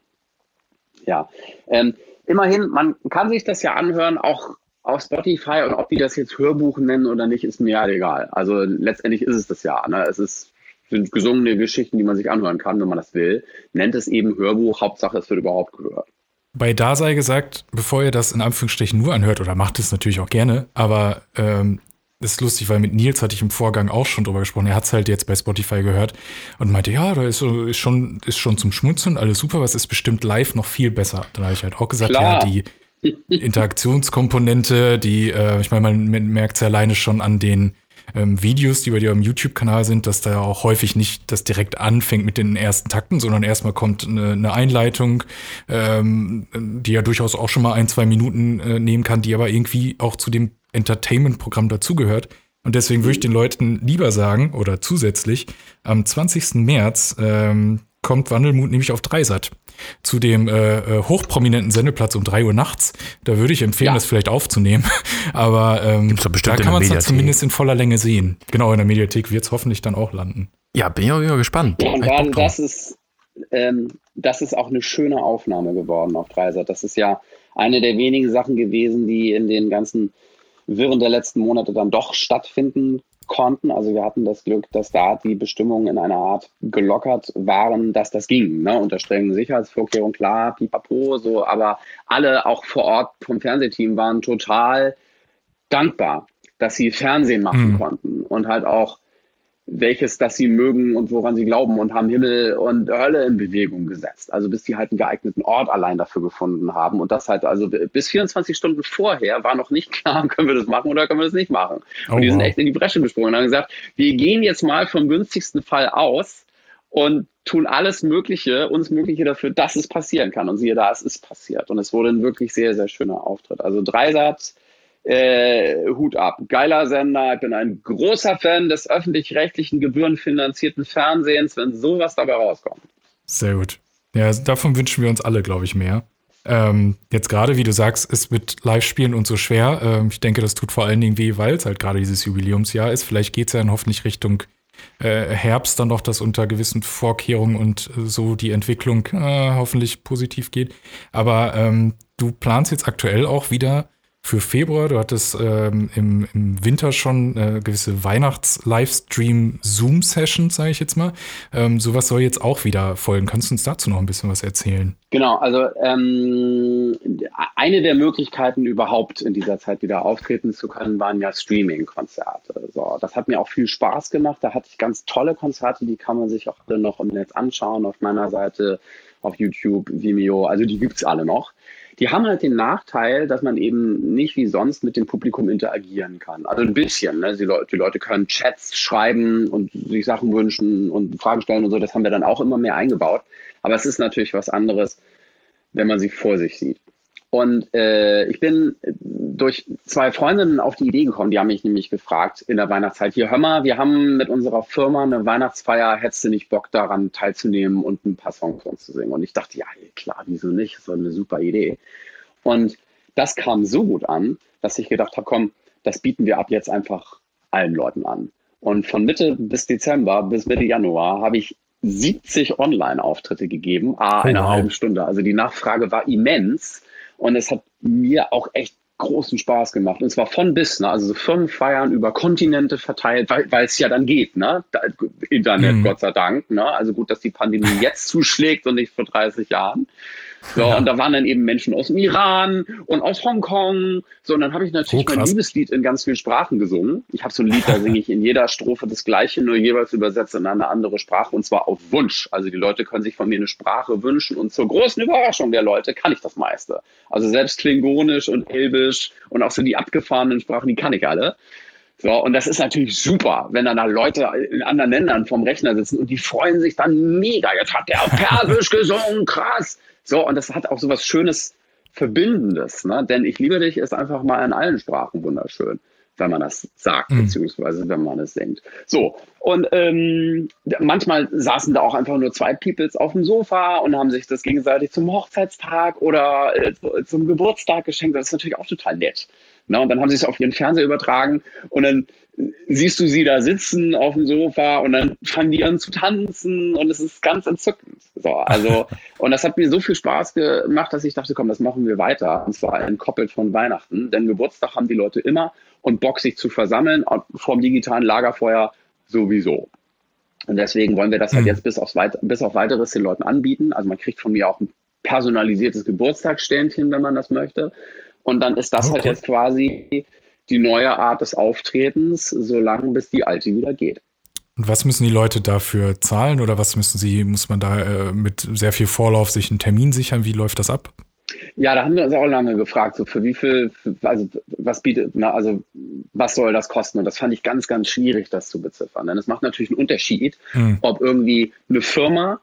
ja, ähm, immerhin, man kann sich das ja anhören, auch auf Spotify und ob die das jetzt Hörbuch nennen oder nicht, ist mir ja egal. Also letztendlich ist es das ja. Ne? Es ist sind gesungene Geschichten, die man sich anhören kann, wenn man das will. Nennt es eben Hörbuch, Hauptsache es wird überhaupt gehört. Bei da sei gesagt, bevor ihr das in Anführungsstrichen nur anhört, oder macht es natürlich auch gerne, aber ähm, das ist lustig, weil mit Nils hatte ich im Vorgang auch schon drüber gesprochen. Er hat es halt jetzt bei Spotify gehört und meinte, ja, da ist, ist, schon, ist schon zum Schmunzeln, alles super, was ist bestimmt live noch viel besser. Dann habe ich halt auch gesagt, Klar. ja, die Interaktionskomponente, die, äh, ich meine, man merkt es ja alleine schon an den ähm, Videos, die bei dir am YouTube-Kanal sind, dass da auch häufig nicht das direkt anfängt mit den ersten Takten, sondern erstmal kommt eine, eine Einleitung, ähm, die ja durchaus auch schon mal ein, zwei Minuten äh, nehmen kann, die aber irgendwie auch zu dem Entertainment-Programm dazugehört. Und deswegen würde ich den Leuten lieber sagen, oder zusätzlich, am 20. März ähm, kommt Wandelmut nämlich auf Dreisat zu dem äh, äh, hochprominenten Sendeplatz um drei Uhr nachts. Da würde ich empfehlen, ja. das vielleicht aufzunehmen. Aber ähm, da kann man es dann zumindest in voller Länge sehen. Genau, in der Mediathek wird es hoffentlich dann auch landen. Ja, bin ich auch immer gespannt. Ja, und dann, das ist ähm, das ist auch eine schöne Aufnahme geworden auf Dreisat. Das ist ja eine der wenigen Sachen gewesen, die in den ganzen Wirren der letzten Monate dann doch stattfinden konnten. Also wir hatten das Glück, dass da die Bestimmungen in einer Art gelockert waren, dass das ging. Ne? Unter strengen Sicherheitsvorkehrungen, klar, pipapo, so, aber alle auch vor Ort vom Fernsehteam waren total dankbar, dass sie Fernsehen machen mhm. konnten und halt auch welches das sie mögen und woran sie glauben und haben Himmel und Hölle in Bewegung gesetzt. Also bis die halt einen geeigneten Ort allein dafür gefunden haben. Und das halt also bis 24 Stunden vorher war noch nicht klar, können wir das machen oder können wir das nicht machen. Oh, und die sind echt in die Bresche gesprungen und haben gesagt, wir gehen jetzt mal vom günstigsten Fall aus und tun alles Mögliche, uns Mögliche dafür, dass es passieren kann. Und siehe da, es ist passiert. Und es wurde ein wirklich sehr, sehr schöner Auftritt. Also Dreisatz, äh, Hut ab. Geiler Sender. Ich bin ein großer Fan des öffentlich-rechtlichen, gebührenfinanzierten Fernsehens, wenn sowas dabei rauskommt. Sehr gut. Ja, davon wünschen wir uns alle, glaube ich, mehr. Ähm, jetzt gerade, wie du sagst, ist mit Live-Spielen und so schwer. Ähm, ich denke, das tut vor allen Dingen weh, weil es halt gerade dieses Jubiläumsjahr ist. Vielleicht geht es ja dann hoffentlich Richtung äh, Herbst dann noch, dass unter gewissen Vorkehrungen und äh, so die Entwicklung äh, hoffentlich positiv geht. Aber ähm, du planst jetzt aktuell auch wieder für Februar. Du hattest ähm, im, im, Winter schon äh, gewisse Weihnachts-Livestream-Zoom-Sessions, sage ich jetzt mal. Ähm, sowas soll jetzt auch wieder folgen. Kannst du uns dazu noch ein bisschen was erzählen? Genau, also ähm, eine der Möglichkeiten überhaupt in dieser Zeit wieder auftreten zu können, waren ja Streaming-Konzerte. So, das hat mir auch viel Spaß gemacht. Da hatte ich ganz tolle Konzerte, die kann man sich auch alle noch im Netz anschauen auf meiner Seite, auf YouTube, Vimeo. Also die gibt es alle noch. Die haben halt den Nachteil, dass man eben nicht wie sonst mit dem Publikum interagieren kann. Also ein bisschen. Ne? Die, Leute, die Leute können Chats schreiben und sich Sachen wünschen und Fragen stellen und so. Das haben wir dann auch immer mehr eingebaut. Aber es ist natürlich was anderes, wenn man sie vor sich sieht. Und äh, ich bin durch zwei Freundinnen auf die Idee gekommen, die haben mich nämlich gefragt in der Weihnachtszeit, hier hör mal, wir haben mit unserer Firma eine Weihnachtsfeier, hättest du nicht Bock daran teilzunehmen und ein paar Songs von zu singen? Und ich dachte, ja, klar, wieso nicht? Das war eine super Idee. Und das kam so gut an, dass ich gedacht habe, komm, das bieten wir ab jetzt einfach allen Leuten an. Und von Mitte bis Dezember bis Mitte Januar habe ich 70 Online-Auftritte gegeben, a, eine oh, halbe Stunde. Also die Nachfrage war immens. Und es hat mir auch echt großen Spaß gemacht. Und zwar von bis, ne? also so Firmenfeiern über Kontinente verteilt, weil weil es ja dann geht, ne? Internet, mhm. Gott sei Dank. Ne? Also gut, dass die Pandemie jetzt zuschlägt und nicht vor 30 Jahren. So, ja. und da waren dann eben Menschen aus dem Iran und aus Hongkong. So, und dann habe ich natürlich oh, mein Liebeslied in ganz vielen Sprachen gesungen. Ich habe so ein Lied, da singe ich in jeder Strophe das Gleiche, nur jeweils übersetzt in eine andere Sprache und zwar auf Wunsch. Also die Leute können sich von mir eine Sprache wünschen und zur großen Überraschung der Leute kann ich das meiste. Also selbst Klingonisch und Elbisch und auch so die abgefahrenen Sprachen, die kann ich alle. So, und das ist natürlich super, wenn dann da Leute in anderen Ländern vom Rechner sitzen und die freuen sich dann mega. Jetzt hat der Persisch gesungen, krass. So, und das hat auch so was Schönes, Verbindendes, ne? Denn ich liebe dich ist einfach mal in allen Sprachen wunderschön, wenn man das sagt, mhm. beziehungsweise wenn man es singt. So, und ähm, manchmal saßen da auch einfach nur zwei Peoples auf dem Sofa und haben sich das gegenseitig zum Hochzeitstag oder äh, zum Geburtstag geschenkt. Das ist natürlich auch total nett. Na, und dann haben sie es auf ihren Fernseher übertragen und dann siehst du sie da sitzen auf dem Sofa und dann fangen die an zu tanzen und es ist ganz entzückend. So, also, und das hat mir so viel Spaß gemacht, dass ich dachte, komm, das machen wir weiter. Und zwar entkoppelt von Weihnachten. Denn Geburtstag haben die Leute immer und Bock, sich zu versammeln vom digitalen Lagerfeuer sowieso. Und deswegen wollen wir das halt mhm. jetzt bis, aufs Weit bis auf weiteres den Leuten anbieten. Also man kriegt von mir auch ein personalisiertes Geburtstagsständchen, wenn man das möchte. Und dann ist das okay. halt jetzt quasi die neue Art des Auftretens, solange bis die alte wieder geht. Und was müssen die Leute dafür zahlen oder was müssen sie, muss man da äh, mit sehr viel Vorlauf sich einen Termin sichern? Wie läuft das ab? Ja, da haben wir uns auch lange gefragt, so für wie viel, also was bietet, na, also was soll das kosten? Und das fand ich ganz, ganz schwierig, das zu beziffern. Denn es macht natürlich einen Unterschied, hm. ob irgendwie eine Firma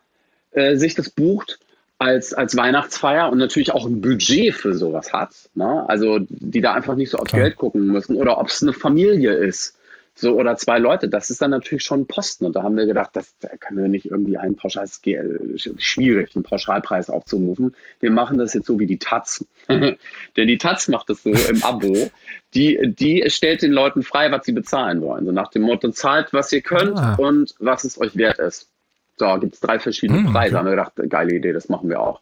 äh, sich das bucht als, als Weihnachtsfeier und natürlich auch ein Budget für sowas hat. Ne? Also die da einfach nicht so aufs Geld gucken müssen oder ob es eine Familie ist. So, oder zwei Leute, das ist dann natürlich schon ein Posten. Und da haben wir gedacht, das da können wir nicht irgendwie einen Pauschal, schwierig, einen Pauschalpreis aufzurufen. Wir machen das jetzt so wie die Taz. Denn die Taz macht das so im Abo. Die, die stellt den Leuten frei, was sie bezahlen wollen. So nach dem Motto, zahlt, was ihr könnt ah. und was es euch wert ist. So, gibt es drei verschiedene hm, Preise. Okay. Haben wir gedacht, geile Idee, das machen wir auch.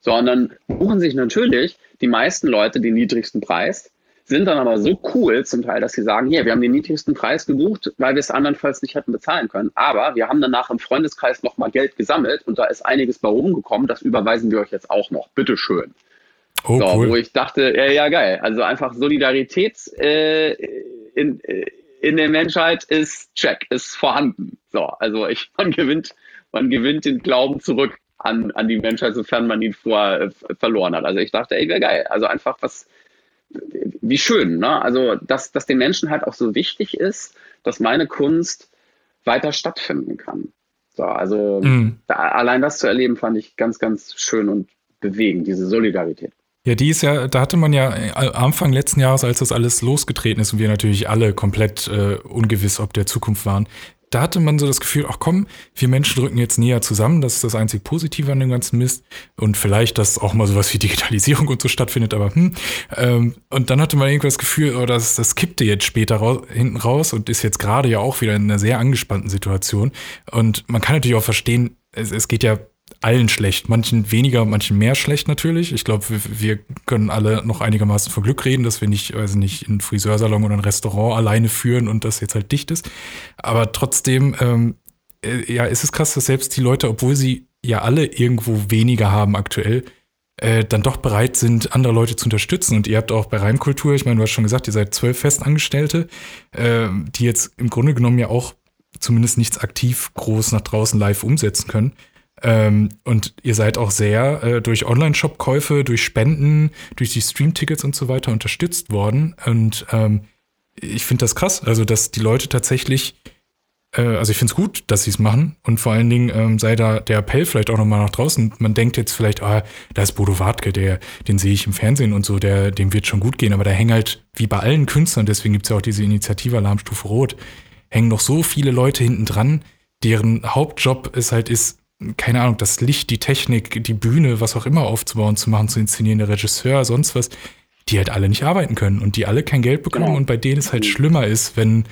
So, und dann buchen sich natürlich die meisten Leute den niedrigsten Preis, sind dann aber so cool zum Teil, dass sie sagen, hier, wir haben den niedrigsten Preis gebucht, weil wir es andernfalls nicht hätten bezahlen können. Aber wir haben danach im Freundeskreis nochmal Geld gesammelt und da ist einiges bei rumgekommen, das überweisen wir euch jetzt auch noch. Bitteschön. Oh, so, cool. Wo ich dachte, ja, ja, geil. Also einfach Solidarität äh, in, in der Menschheit ist check, ist vorhanden. So, also ich, man gewinnt, man gewinnt den Glauben zurück an, an die Menschheit, sofern man ihn vorher äh, verloren hat. Also ich dachte, ey, wäre geil. Also einfach was, wie schön, ne? Also, dass, dass den Menschen halt auch so wichtig ist, dass meine Kunst weiter stattfinden kann. So, also mhm. da, allein das zu erleben, fand ich ganz, ganz schön und bewegend, diese Solidarität. Ja, die ist ja, da hatte man ja äh, Anfang letzten Jahres, als das alles losgetreten ist und wir natürlich alle komplett äh, ungewiss ob der Zukunft waren, da hatte man so das Gefühl, ach komm, wir Menschen drücken jetzt näher zusammen, das ist das einzig Positive an dem ganzen Mist. Und vielleicht, dass auch mal sowas wie Digitalisierung und so stattfindet, aber hm. Ähm, und dann hatte man irgendwie das Gefühl, oh, das, das kippte jetzt später raus, hinten raus und ist jetzt gerade ja auch wieder in einer sehr angespannten Situation. Und man kann natürlich auch verstehen, es, es geht ja allen schlecht. Manchen weniger, manchen mehr schlecht natürlich. Ich glaube, wir, wir, können alle noch einigermaßen von Glück reden, dass wir nicht, weiß nicht, einen Friseursalon oder ein Restaurant alleine führen und das jetzt halt dicht ist. Aber trotzdem, ähm, äh, ja, ist es krass, dass selbst die Leute, obwohl sie ja alle irgendwo weniger haben aktuell, äh, dann doch bereit sind, andere Leute zu unterstützen. Und ihr habt auch bei Reimkultur, ich meine, du hast schon gesagt, ihr seid zwölf Festangestellte, äh, die jetzt im Grunde genommen ja auch zumindest nichts aktiv groß nach draußen live umsetzen können. Ähm, und ihr seid auch sehr äh, durch Online-Shop-Käufe, durch Spenden, durch die Stream-Tickets und so weiter unterstützt worden. Und ähm, ich finde das krass, also dass die Leute tatsächlich, äh, also ich finde es gut, dass sie es machen. Und vor allen Dingen ähm, sei da der Appell vielleicht auch nochmal nach draußen. Man denkt jetzt vielleicht, ah, da ist Bodo Wartke, der, den sehe ich im Fernsehen und so, der, dem wird schon gut gehen. Aber da hängen halt, wie bei allen Künstlern, deswegen gibt es ja auch diese Initiative Alarmstufe Rot, hängen noch so viele Leute hinten dran, deren Hauptjob es halt ist, keine Ahnung, das Licht, die Technik, die Bühne, was auch immer aufzubauen, zu machen, zu inszenieren, der Regisseur, sonst was, die halt alle nicht arbeiten können und die alle kein Geld bekommen genau. und bei denen es halt schlimmer ist, wenn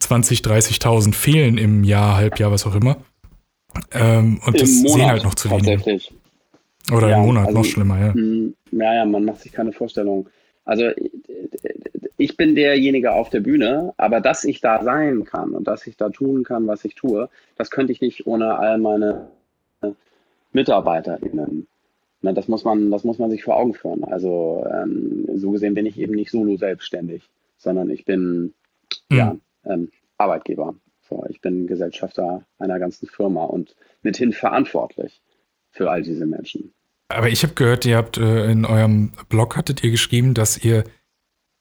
20, 30.000 fehlen im Jahr, Halbjahr, was auch immer. Ähm, und Im das Monat, sehen halt noch zu wenig. Oder ja, im Monat, also, noch schlimmer, ja. Mm, ja, ja, man macht sich keine Vorstellung. Also ich bin derjenige auf der Bühne, aber dass ich da sein kann und dass ich da tun kann, was ich tue, das könnte ich nicht ohne all meine MitarbeiterInnen. Das muss man, das muss man sich vor Augen führen. Also ähm, so gesehen bin ich eben nicht solo selbstständig, sondern ich bin mhm. ja ähm, Arbeitgeber. So, ich bin Gesellschafter einer ganzen Firma und mithin verantwortlich für all diese Menschen. Aber ich habe gehört, ihr habt äh, in eurem Blog hattet ihr geschrieben, dass ihr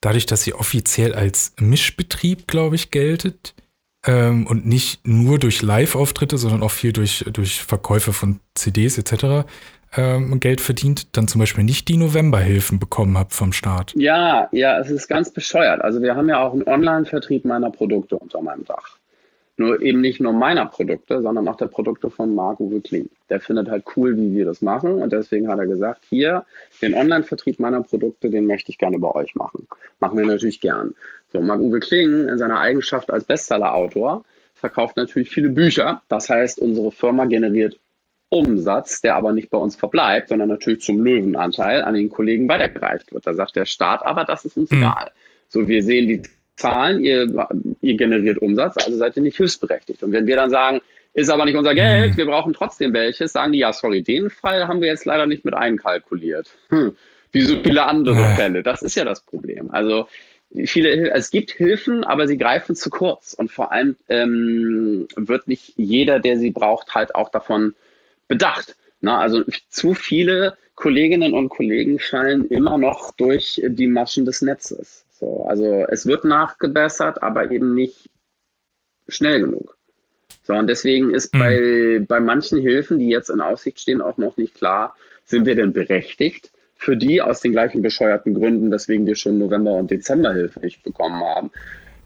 dadurch, dass ihr offiziell als Mischbetrieb, glaube ich, geltet ähm, und nicht nur durch Live-Auftritte, sondern auch viel durch, durch Verkäufe von CDs etc. Ähm, Geld verdient, dann zum Beispiel nicht die Novemberhilfen bekommen habt vom Staat. Ja, ja, es ist ganz bescheuert. Also wir haben ja auch einen Online-Vertrieb meiner Produkte unter meinem Dach. Nur eben nicht nur meiner Produkte, sondern auch der Produkte von Marco Kling. Der findet halt cool, wie wir das machen und deswegen hat er gesagt, hier, den Online-Vertrieb meiner Produkte, den möchte ich gerne bei euch machen. Machen wir natürlich gern. So, Marc-Uwe Kling in seiner Eigenschaft als Bestseller-Autor verkauft natürlich viele Bücher. Das heißt, unsere Firma generiert Umsatz, der aber nicht bei uns verbleibt, sondern natürlich zum Löwenanteil an den Kollegen weitergereicht wird. Da sagt der Staat, aber das ist uns mhm. egal. So, wir sehen die Zahlen, ihr, ihr generiert Umsatz, also seid ihr nicht hilfsberechtigt. Und wenn wir dann sagen, ist aber nicht unser Geld, mhm. wir brauchen trotzdem welches, sagen die, ja, sorry, den Fall haben wir jetzt leider nicht mit einkalkuliert. Hm, wie so viele andere Fälle. Das ist ja das Problem. Also viele, es gibt Hilfen, aber sie greifen zu kurz. Und vor allem ähm, wird nicht jeder, der sie braucht, halt auch davon bedacht. Na, also zu viele Kolleginnen und Kollegen fallen immer noch durch die Maschen des Netzes. So, also es wird nachgebessert, aber eben nicht schnell genug. So, und deswegen ist mhm. bei, bei manchen Hilfen, die jetzt in Aussicht stehen, auch noch nicht klar, sind wir denn berechtigt für die aus den gleichen bescheuerten Gründen, weswegen wir schon November- und Dezemberhilfe nicht bekommen haben.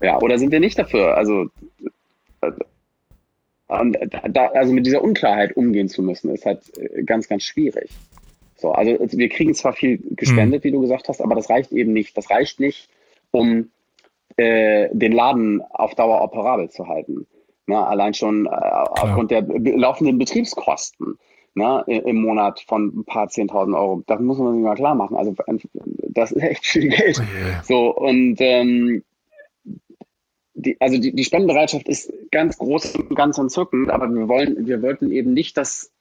Ja, oder sind wir nicht dafür? Also, äh, da, also mit dieser Unklarheit umgehen zu müssen, ist halt äh, ganz, ganz schwierig. So, also wir kriegen zwar viel gespendet, mhm. wie du gesagt hast, aber das reicht eben nicht. Das reicht nicht, um äh, den Laden auf Dauer operabel zu halten. Na, allein schon äh, aufgrund der laufenden Betriebskosten ne, im Monat von ein paar zehntausend Euro. Das muss man sich mal klar machen. Also das ist echt viel Geld. Oh yeah. So und ähm, die, also die, die Spendenbereitschaft ist ganz groß und ganz entzückend, aber wir wollen, wir wollten eben nicht, dass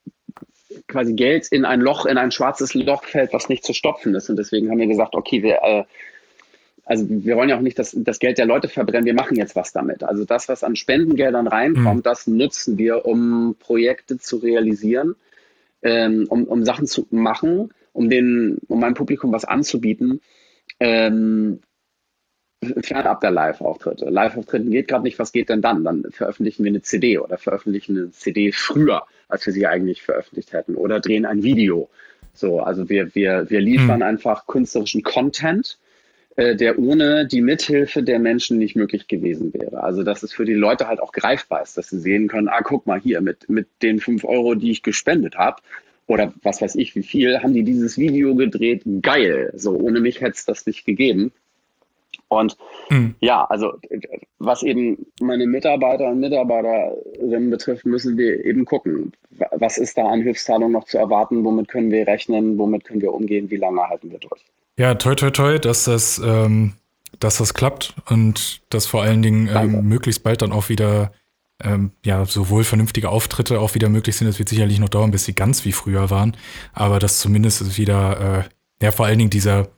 quasi Geld in ein Loch, in ein schwarzes Loch fällt, was nicht zu stopfen ist. Und deswegen haben wir gesagt, okay, wir, äh, also wir wollen ja auch nicht das, das Geld der Leute verbrennen, wir machen jetzt was damit. Also das, was an Spendengeldern reinkommt, mhm. das nutzen wir, um Projekte zu realisieren, ähm, um, um Sachen zu machen, um den, um meinem Publikum was anzubieten. Ähm, fernab der Live-Auftritte. Live-Auftritten geht gerade nicht, was geht denn dann? Dann veröffentlichen wir eine CD oder veröffentlichen eine CD früher, als wir sie eigentlich veröffentlicht hätten oder drehen ein Video. So, also wir, wir, wir liefern mhm. einfach künstlerischen Content, der ohne die Mithilfe der Menschen nicht möglich gewesen wäre. Also dass es für die Leute halt auch greifbar ist, dass sie sehen können, ah, guck mal hier, mit, mit den fünf Euro, die ich gespendet habe, oder was weiß ich, wie viel, haben die dieses Video gedreht. Geil. So, ohne mich hätte es das nicht gegeben. Und mhm. ja, also was eben meine Mitarbeiter und Mitarbeiterinnen betrifft, müssen wir eben gucken, was ist da an Hilfszahlungen noch zu erwarten, womit können wir rechnen, womit können wir umgehen, wie lange halten wir durch. Ja, toi, toi, toi, dass das, ähm, dass das klappt und dass vor allen Dingen ähm, möglichst bald dann auch wieder ähm, ja, sowohl vernünftige Auftritte auch wieder möglich sind. Es wird sicherlich noch dauern, bis sie ganz wie früher waren, aber dass zumindest wieder, äh, ja, vor allen Dingen dieser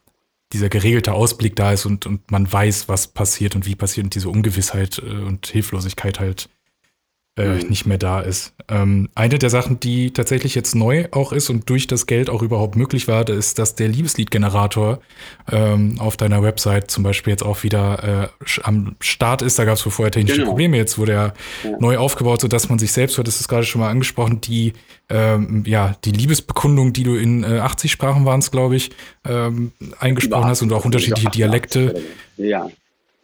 dieser geregelte Ausblick da ist und, und man weiß, was passiert und wie passiert und diese Ungewissheit äh, und Hilflosigkeit halt äh, mhm. nicht mehr da ist. Ähm, eine der Sachen, die tatsächlich jetzt neu auch ist und durch das Geld auch überhaupt möglich war, ist, dass der Liebesliedgenerator ähm, auf deiner Website zum Beispiel jetzt auch wieder äh, am Start ist. Da gab es vorher technische genau. Probleme. Jetzt wurde er ja. neu aufgebaut, sodass man sich selbst, du hattest es gerade schon mal angesprochen, die, ähm, ja, die Liebesbekundung, die du in äh, 80 Sprachen waren es, glaube ich, ähm, eingesprochen hast und auch unterschiedliche Dialekte. Ja.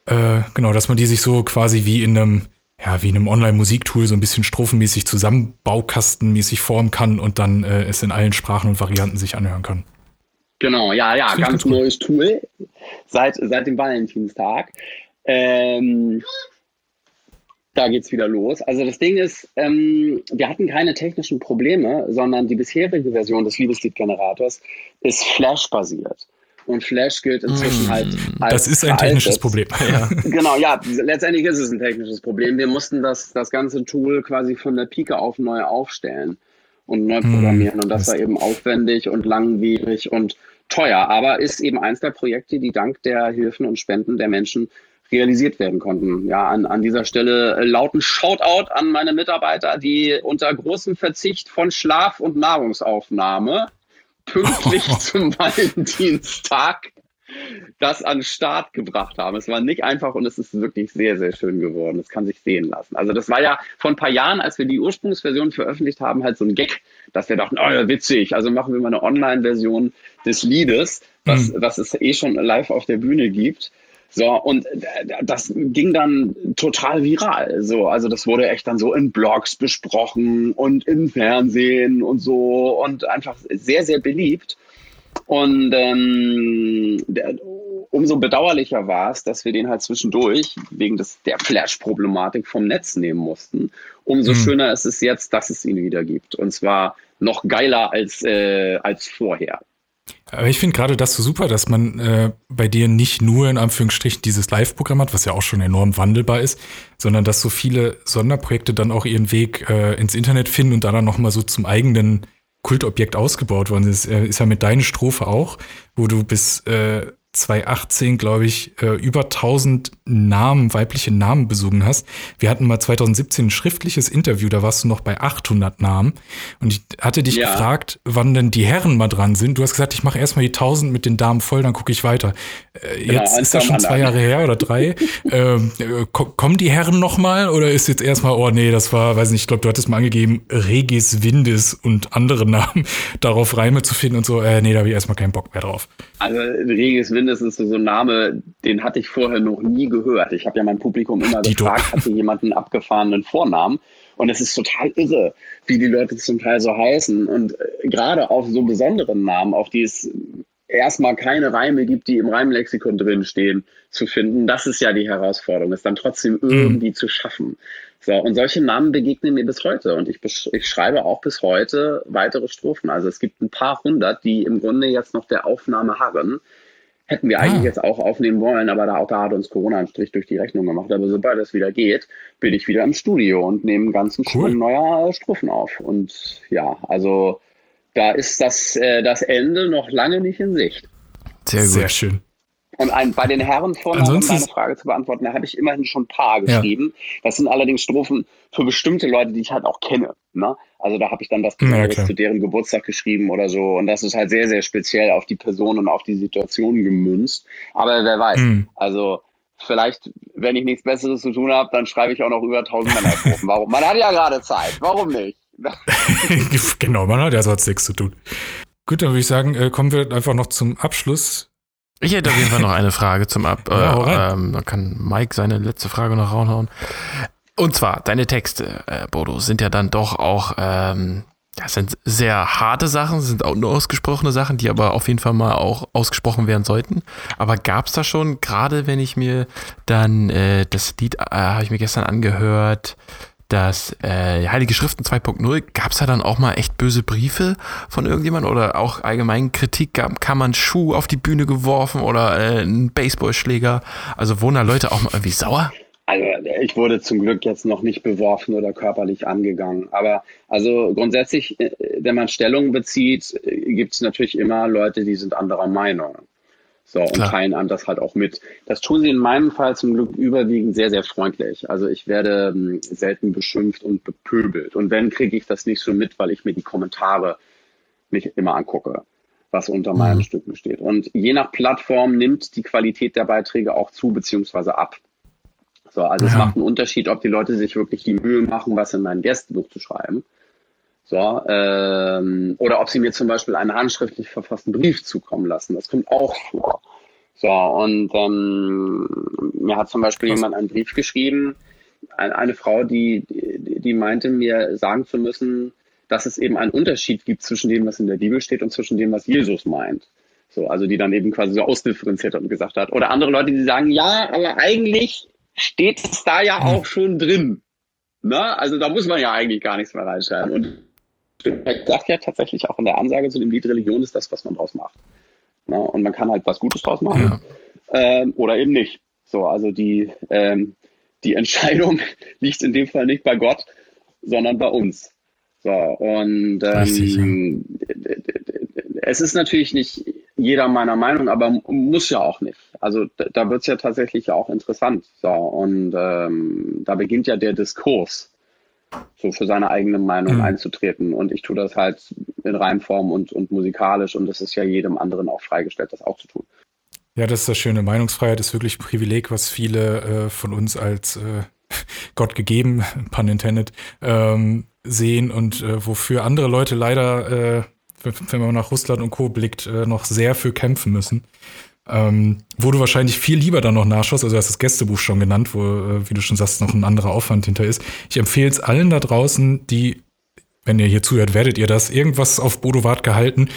Äh, genau, dass man die sich so quasi wie in einem ja, wie in einem Online-Musiktool so ein bisschen strophenmäßig zusammenbaukastenmäßig formen kann und dann äh, es in allen Sprachen und Varianten sich anhören kann. Genau, ja, ja, ganz, ganz neues Tool seit, seit dem Valentinstag. Ähm, da geht's wieder los. Also das Ding ist, ähm, wir hatten keine technischen Probleme, sondern die bisherige Version des Liebesliedgenerators ist Flash-basiert. Und Flash gilt inzwischen halt mm, als Das ist ein technisches Problem. Ja. Genau, ja, letztendlich ist es ein technisches Problem. Wir mussten das, das ganze Tool quasi von der Pike auf neu aufstellen und neu mm, programmieren. Und das war eben aufwendig und langwierig und teuer. Aber ist eben eins der Projekte, die dank der Hilfen und Spenden der Menschen realisiert werden konnten. Ja, an, an dieser Stelle äh, lauten Shoutout an meine Mitarbeiter, die unter großem Verzicht von Schlaf und Nahrungsaufnahme pünktlich zum Valentinstag das an den Start gebracht haben. Es war nicht einfach und es ist wirklich sehr, sehr schön geworden. Es kann sich sehen lassen. Also das war ja vor ein paar Jahren, als wir die Ursprungsversion veröffentlicht haben, halt so ein Gag, dass wir dachten, oh ja, witzig, also machen wir mal eine Online-Version des Liedes, was, mhm. was es eh schon live auf der Bühne gibt. So, und das ging dann total viral. So, also das wurde echt dann so in Blogs besprochen und im Fernsehen und so und einfach sehr, sehr beliebt. Und ähm, der, umso bedauerlicher war es, dass wir den halt zwischendurch wegen des, der Flash-Problematik vom Netz nehmen mussten. Umso mhm. schöner ist es jetzt, dass es ihn wieder gibt. Und zwar noch geiler als, äh, als vorher. Aber ich finde gerade das so super, dass man äh, bei dir nicht nur in Anführungsstrichen dieses Live-Programm hat, was ja auch schon enorm wandelbar ist, sondern dass so viele Sonderprojekte dann auch ihren Weg äh, ins Internet finden und da dann nochmal so zum eigenen Kultobjekt ausgebaut worden ist. Äh, ist ja mit deiner Strophe auch, wo du bis äh, 2018, glaube ich, äh, über 1000 Namen, weibliche Namen besungen hast. Wir hatten mal 2017 ein schriftliches Interview, da warst du noch bei 800 Namen. Und ich hatte dich ja. gefragt, wann denn die Herren mal dran sind. Du hast gesagt, ich mache erstmal die 1000 mit den Damen voll, dann gucke ich weiter. Äh, genau, jetzt ist das schon zwei Jahre her oder drei. ähm, äh, kommen die Herren noch mal oder ist jetzt erstmal, oh nee, das war, weiß nicht, ich glaube, du hattest mal angegeben, Regis Windes und andere Namen, darauf Reime zu finden und so. Äh, nee, da habe ich erstmal keinen Bock mehr drauf. Also Regis Windes mindestens so ein Name, den hatte ich vorher noch nie gehört. Ich habe ja mein Publikum immer gefragt, hatte jemand einen abgefahrenen Vornamen? Und es ist total irre, wie die Leute zum Teil so heißen. Und äh, gerade auf so besonderen Namen, auf die es erstmal keine Reime gibt, die im Reimlexikon drinstehen, zu finden. Das ist ja die Herausforderung, es dann trotzdem mhm. irgendwie mhm. zu schaffen. So, und solche Namen begegnen mir bis heute. Und ich, ich schreibe auch bis heute weitere Strophen. Also es gibt ein paar hundert, die im Grunde jetzt noch der Aufnahme harren. Hätten wir ah. eigentlich jetzt auch aufnehmen wollen, aber da, auch da hat uns Corona einen Strich durch die Rechnung gemacht. Aber sobald es wieder geht, bin ich wieder im Studio und nehme einen ganzen cool. Schwung neuer Strophen auf. Und ja, also da ist das, äh, das Ende noch lange nicht in Sicht. Sehr gut. Sehr schön. Und ein, bei den Herren vorne, um deine Frage zu beantworten, da habe ich immerhin schon ein paar geschrieben. Ja. Das sind allerdings Strophen für bestimmte Leute, die ich halt auch kenne. Ne? Also da habe ich dann was ja, zu deren Geburtstag geschrieben oder so. Und das ist halt sehr, sehr speziell auf die Person und auf die Situation gemünzt. Aber wer weiß. Mhm. Also vielleicht, wenn ich nichts Besseres zu tun habe, dann schreibe ich auch noch über 1000 Männerstrophen. Warum? Man hat ja gerade Zeit. Warum nicht? genau, man hat ja sonst nichts zu tun. Gut, dann würde ich sagen, äh, kommen wir einfach noch zum Abschluss. Ich hätte auf jeden Fall noch eine Frage zum Ab. Ja, äh, ähm, da kann Mike seine letzte Frage noch raushauen. Und zwar, deine Texte, äh, Bodo, sind ja dann doch auch, ähm, das sind sehr harte Sachen, sind auch nur ausgesprochene Sachen, die aber auf jeden Fall mal auch ausgesprochen werden sollten. Aber gab es da schon, gerade wenn ich mir dann äh, das Lied, äh, habe ich mir gestern angehört, das äh, Heilige Schriften 2.0, gab es da dann auch mal echt böse Briefe von irgendjemand oder auch allgemein Kritik? Gab, kam man Schuh auf die Bühne geworfen oder äh, ein Baseballschläger? Also wurden da Leute auch mal irgendwie sauer? Also ich wurde zum Glück jetzt noch nicht beworfen oder körperlich angegangen. Aber also grundsätzlich, äh, wenn man Stellung bezieht, äh, gibt es natürlich immer Leute, die sind anderer Meinung. So, und Klar. teilen einem das halt auch mit. Das tun sie in meinem Fall zum Glück überwiegend sehr, sehr freundlich. Also ich werde ähm, selten beschimpft und bepöbelt. Und wenn, kriege ich das nicht so mit, weil ich mir die Kommentare nicht immer angucke, was unter mhm. meinen Stücken steht. Und je nach Plattform nimmt die Qualität der Beiträge auch zu, beziehungsweise ab. So, also ja. es macht einen Unterschied, ob die Leute sich wirklich die Mühe machen, was in mein Gästebuch zu schreiben so, ähm, oder ob sie mir zum Beispiel einen handschriftlich verfassten Brief zukommen lassen. Das kommt auch vor. So, und ähm, mir hat zum Beispiel was? jemand einen Brief geschrieben, eine, eine Frau, die, die, die meinte mir sagen zu müssen, dass es eben einen Unterschied gibt zwischen dem, was in der Bibel steht und zwischen dem, was Jesus meint. So, also die dann eben quasi so ausdifferenziert hat und gesagt hat. Oder andere Leute, die sagen, ja, aber eigentlich steht es da ja hm. auch schon drin. Na, also da muss man ja eigentlich gar nichts mehr reinschreiben. Und er sagt ja tatsächlich auch in der Ansage zu dem Lied, Religion ist das, was man draus macht. Ja, und man kann halt was Gutes draus machen ja. ähm, oder eben nicht. So, also die, ähm, die Entscheidung liegt in dem Fall nicht bei Gott, sondern bei uns. So, und ähm, es ist natürlich nicht jeder meiner Meinung, aber muss ja auch nicht. Also da, da wird es ja tatsächlich auch interessant. So, und ähm, da beginnt ja der Diskurs so für seine eigene Meinung mhm. einzutreten. Und ich tue das halt in Reimform und, und musikalisch und es ist ja jedem anderen auch freigestellt, das auch zu tun. Ja, das ist das Schöne. Meinungsfreiheit ist wirklich ein Privileg, was viele äh, von uns als äh, Gott gegeben, pun intended, ähm, sehen und äh, wofür andere Leute leider, äh, wenn man nach Russland und Co. blickt, äh, noch sehr für kämpfen müssen. Ähm, wo du wahrscheinlich viel lieber dann noch nachschaust, also du hast das Gästebuch schon genannt, wo, äh, wie du schon sagst, noch ein anderer Aufwand hinter ist. Ich empfehle es allen da draußen, die, wenn ihr hier zuhört, werdet ihr das, irgendwas auf Bodo Wart gehalten.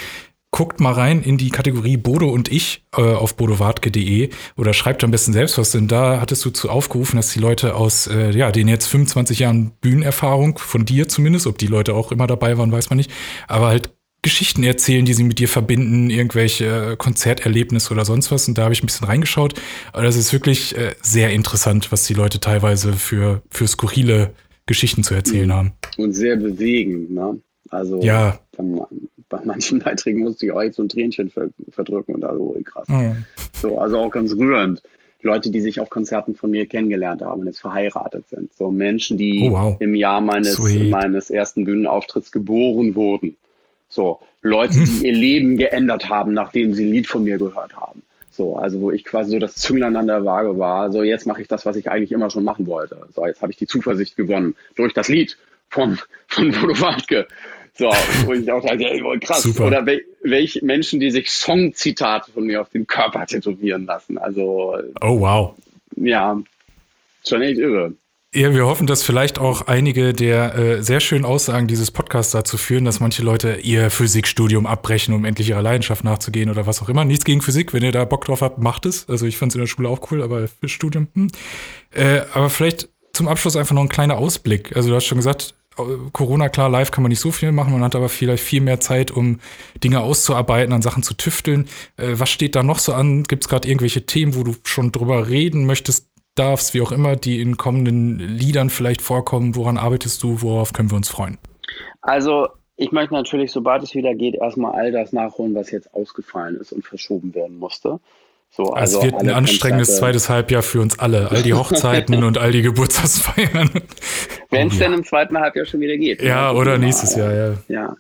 Guckt mal rein in die Kategorie Bodo und ich äh, auf bodowartke.de oder schreibt am besten selbst was, denn da hattest du zu aufgerufen, dass die Leute aus, äh, ja, den jetzt 25 Jahren Bühnenerfahrung, von dir zumindest, ob die Leute auch immer dabei waren, weiß man nicht, aber halt Geschichten erzählen, die sie mit dir verbinden, irgendwelche Konzerterlebnisse oder sonst was. Und da habe ich ein bisschen reingeschaut. Aber das ist wirklich äh, sehr interessant, was die Leute teilweise für, für skurrile Geschichten zu erzählen haben. Und sehr bewegend, ne? Also ja. bei manchen Beiträgen musste ich auch jetzt so ein Tränchen verdrücken und also krass. Oh. So, also auch ganz rührend. Leute, die sich auf Konzerten von mir kennengelernt haben und jetzt verheiratet sind. So Menschen, die oh, wow. im Jahr meines, meines ersten Bühnenauftritts geboren wurden so, Leute, die ihr Leben geändert haben, nachdem sie ein Lied von mir gehört haben. So, also wo ich quasi so das Zünglein an der Waage war. So, jetzt mache ich das, was ich eigentlich immer schon machen wollte. So, jetzt habe ich die Zuversicht gewonnen durch das Lied von, von Bodo Wartke. So, wo ich auch dachte, ey, krass. Super. Oder wel, welche Menschen, die sich Songzitate von mir auf den Körper tätowieren lassen. Also. Oh, wow. Ja, schon echt irre. Ja, wir hoffen, dass vielleicht auch einige der äh, sehr schönen Aussagen dieses Podcasts dazu führen, dass manche Leute ihr Physikstudium abbrechen, um endlich ihrer Leidenschaft nachzugehen oder was auch immer. Nichts gegen Physik, wenn ihr da Bock drauf habt, macht es. Also ich fand es in der Schule auch cool, aber fürs Studium. Hm. Äh, aber vielleicht zum Abschluss einfach noch ein kleiner Ausblick. Also du hast schon gesagt, Corona, klar, live kann man nicht so viel machen, man hat aber vielleicht viel mehr Zeit, um Dinge auszuarbeiten, an Sachen zu tüfteln. Äh, was steht da noch so an? Gibt es gerade irgendwelche Themen, wo du schon drüber reden möchtest, darfst, wie auch immer, die in kommenden Liedern vielleicht vorkommen? Woran arbeitest du? Worauf können wir uns freuen? Also, ich möchte natürlich, sobald es wieder geht, erstmal all das nachholen, was jetzt ausgefallen ist und verschoben werden musste. So, also es wird ein anstrengendes Konzerte. zweites Halbjahr für uns alle. All die Hochzeiten und all die Geburtstagsfeiern. Wenn es oh, denn im zweiten Halbjahr schon wieder geht. Ja, oder nächstes Jahr, ja. Ja.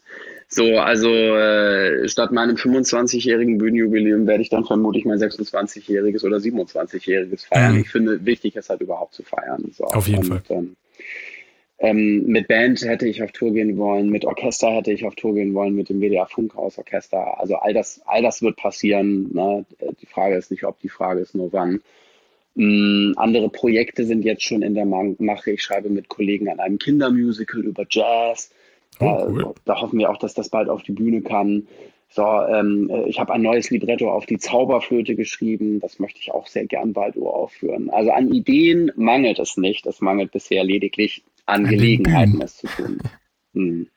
So, also äh, statt meinem 25-jährigen Bühnenjubiläum werde ich dann vermutlich mein 26-jähriges oder 27-jähriges feiern. Mhm. Ich finde, wichtig ist halt überhaupt zu feiern. So. Auf jeden Und, Fall. Ähm, ähm, mit Band hätte ich auf Tour gehen wollen, mit Orchester hätte ich auf Tour gehen wollen, mit dem WDR Funkhaus Orchester. Also all das, all das wird passieren. Ne? Die Frage ist nicht, ob die Frage ist nur wann. Ähm, andere Projekte sind jetzt schon in der Mache. Ich schreibe mit Kollegen an einem Kindermusical über Jazz. Oh, cool. da, da, hoffen wir auch, dass das bald auf die Bühne kann. So, ähm, äh, ich habe ein neues Libretto auf die Zauberflöte geschrieben. Das möchte ich auch sehr gern bald uraufführen. Also an Ideen mangelt es nicht. Es mangelt bisher lediglich an Gelegenheiten, es zu tun. Hm.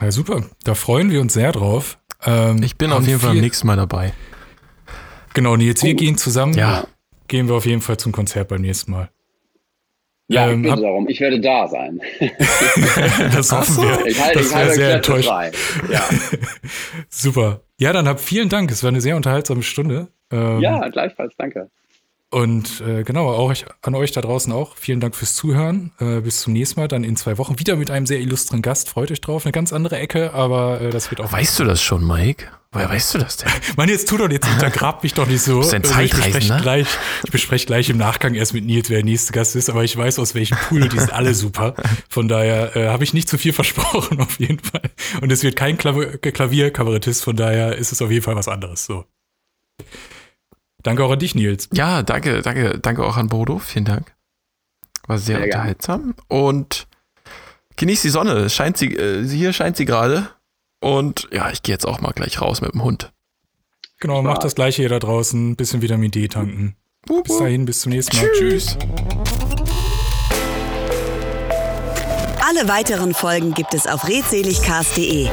Ja, super. Da freuen wir uns sehr drauf. Ähm, ich bin auf jeden Fall am nächsten Mal dabei. Genau, Nils, wir oh. gehen zusammen. Ja. Gehen wir auf jeden Fall zum Konzert beim nächsten Mal. Ja, ähm, ich bitte darum. Ich werde da sein. das hoffen so. wir. Ich halte, das wäre sehr enttäuscht. Ja. Super. Ja, dann hab vielen Dank. Es war eine sehr unterhaltsame Stunde. Ähm, ja, gleichfalls. Danke. Und äh, genau, auch an euch da draußen auch. Vielen Dank fürs Zuhören. Äh, bis zum nächsten Mal, dann in zwei Wochen wieder mit einem sehr illustren Gast. Freut euch drauf. Eine ganz andere Ecke, aber äh, das wird auch. Weißt du das schon, Mike? Woher weißt du das denn? Mann, jetzt tu doch, jetzt untergrab mich doch nicht so. Bist ein also ich bespreche ne? gleich, ich bespreche gleich im Nachgang erst mit Nils, wer der nächste Gast ist, aber ich weiß aus welchem Pool und die sind alle super. Von daher äh, habe ich nicht zu viel versprochen, auf jeden Fall. Und es wird kein Klavier Klavierkabarettist, von daher ist es auf jeden Fall was anderes. So. Danke auch an dich, Nils. Ja, danke, danke, danke auch an Bodo. Vielen Dank. War sehr, sehr unterhaltsam. Und genießt die Sonne. Scheint sie, äh, hier scheint sie gerade. Und ja, ich gehe jetzt auch mal gleich raus mit dem Hund. Genau, macht das gleiche hier da draußen. Bisschen Vitamin D tanken. Bis dahin, bis zum nächsten Mal. Tschüss. Tschüss. Alle weiteren Folgen gibt es auf redseligcast.de.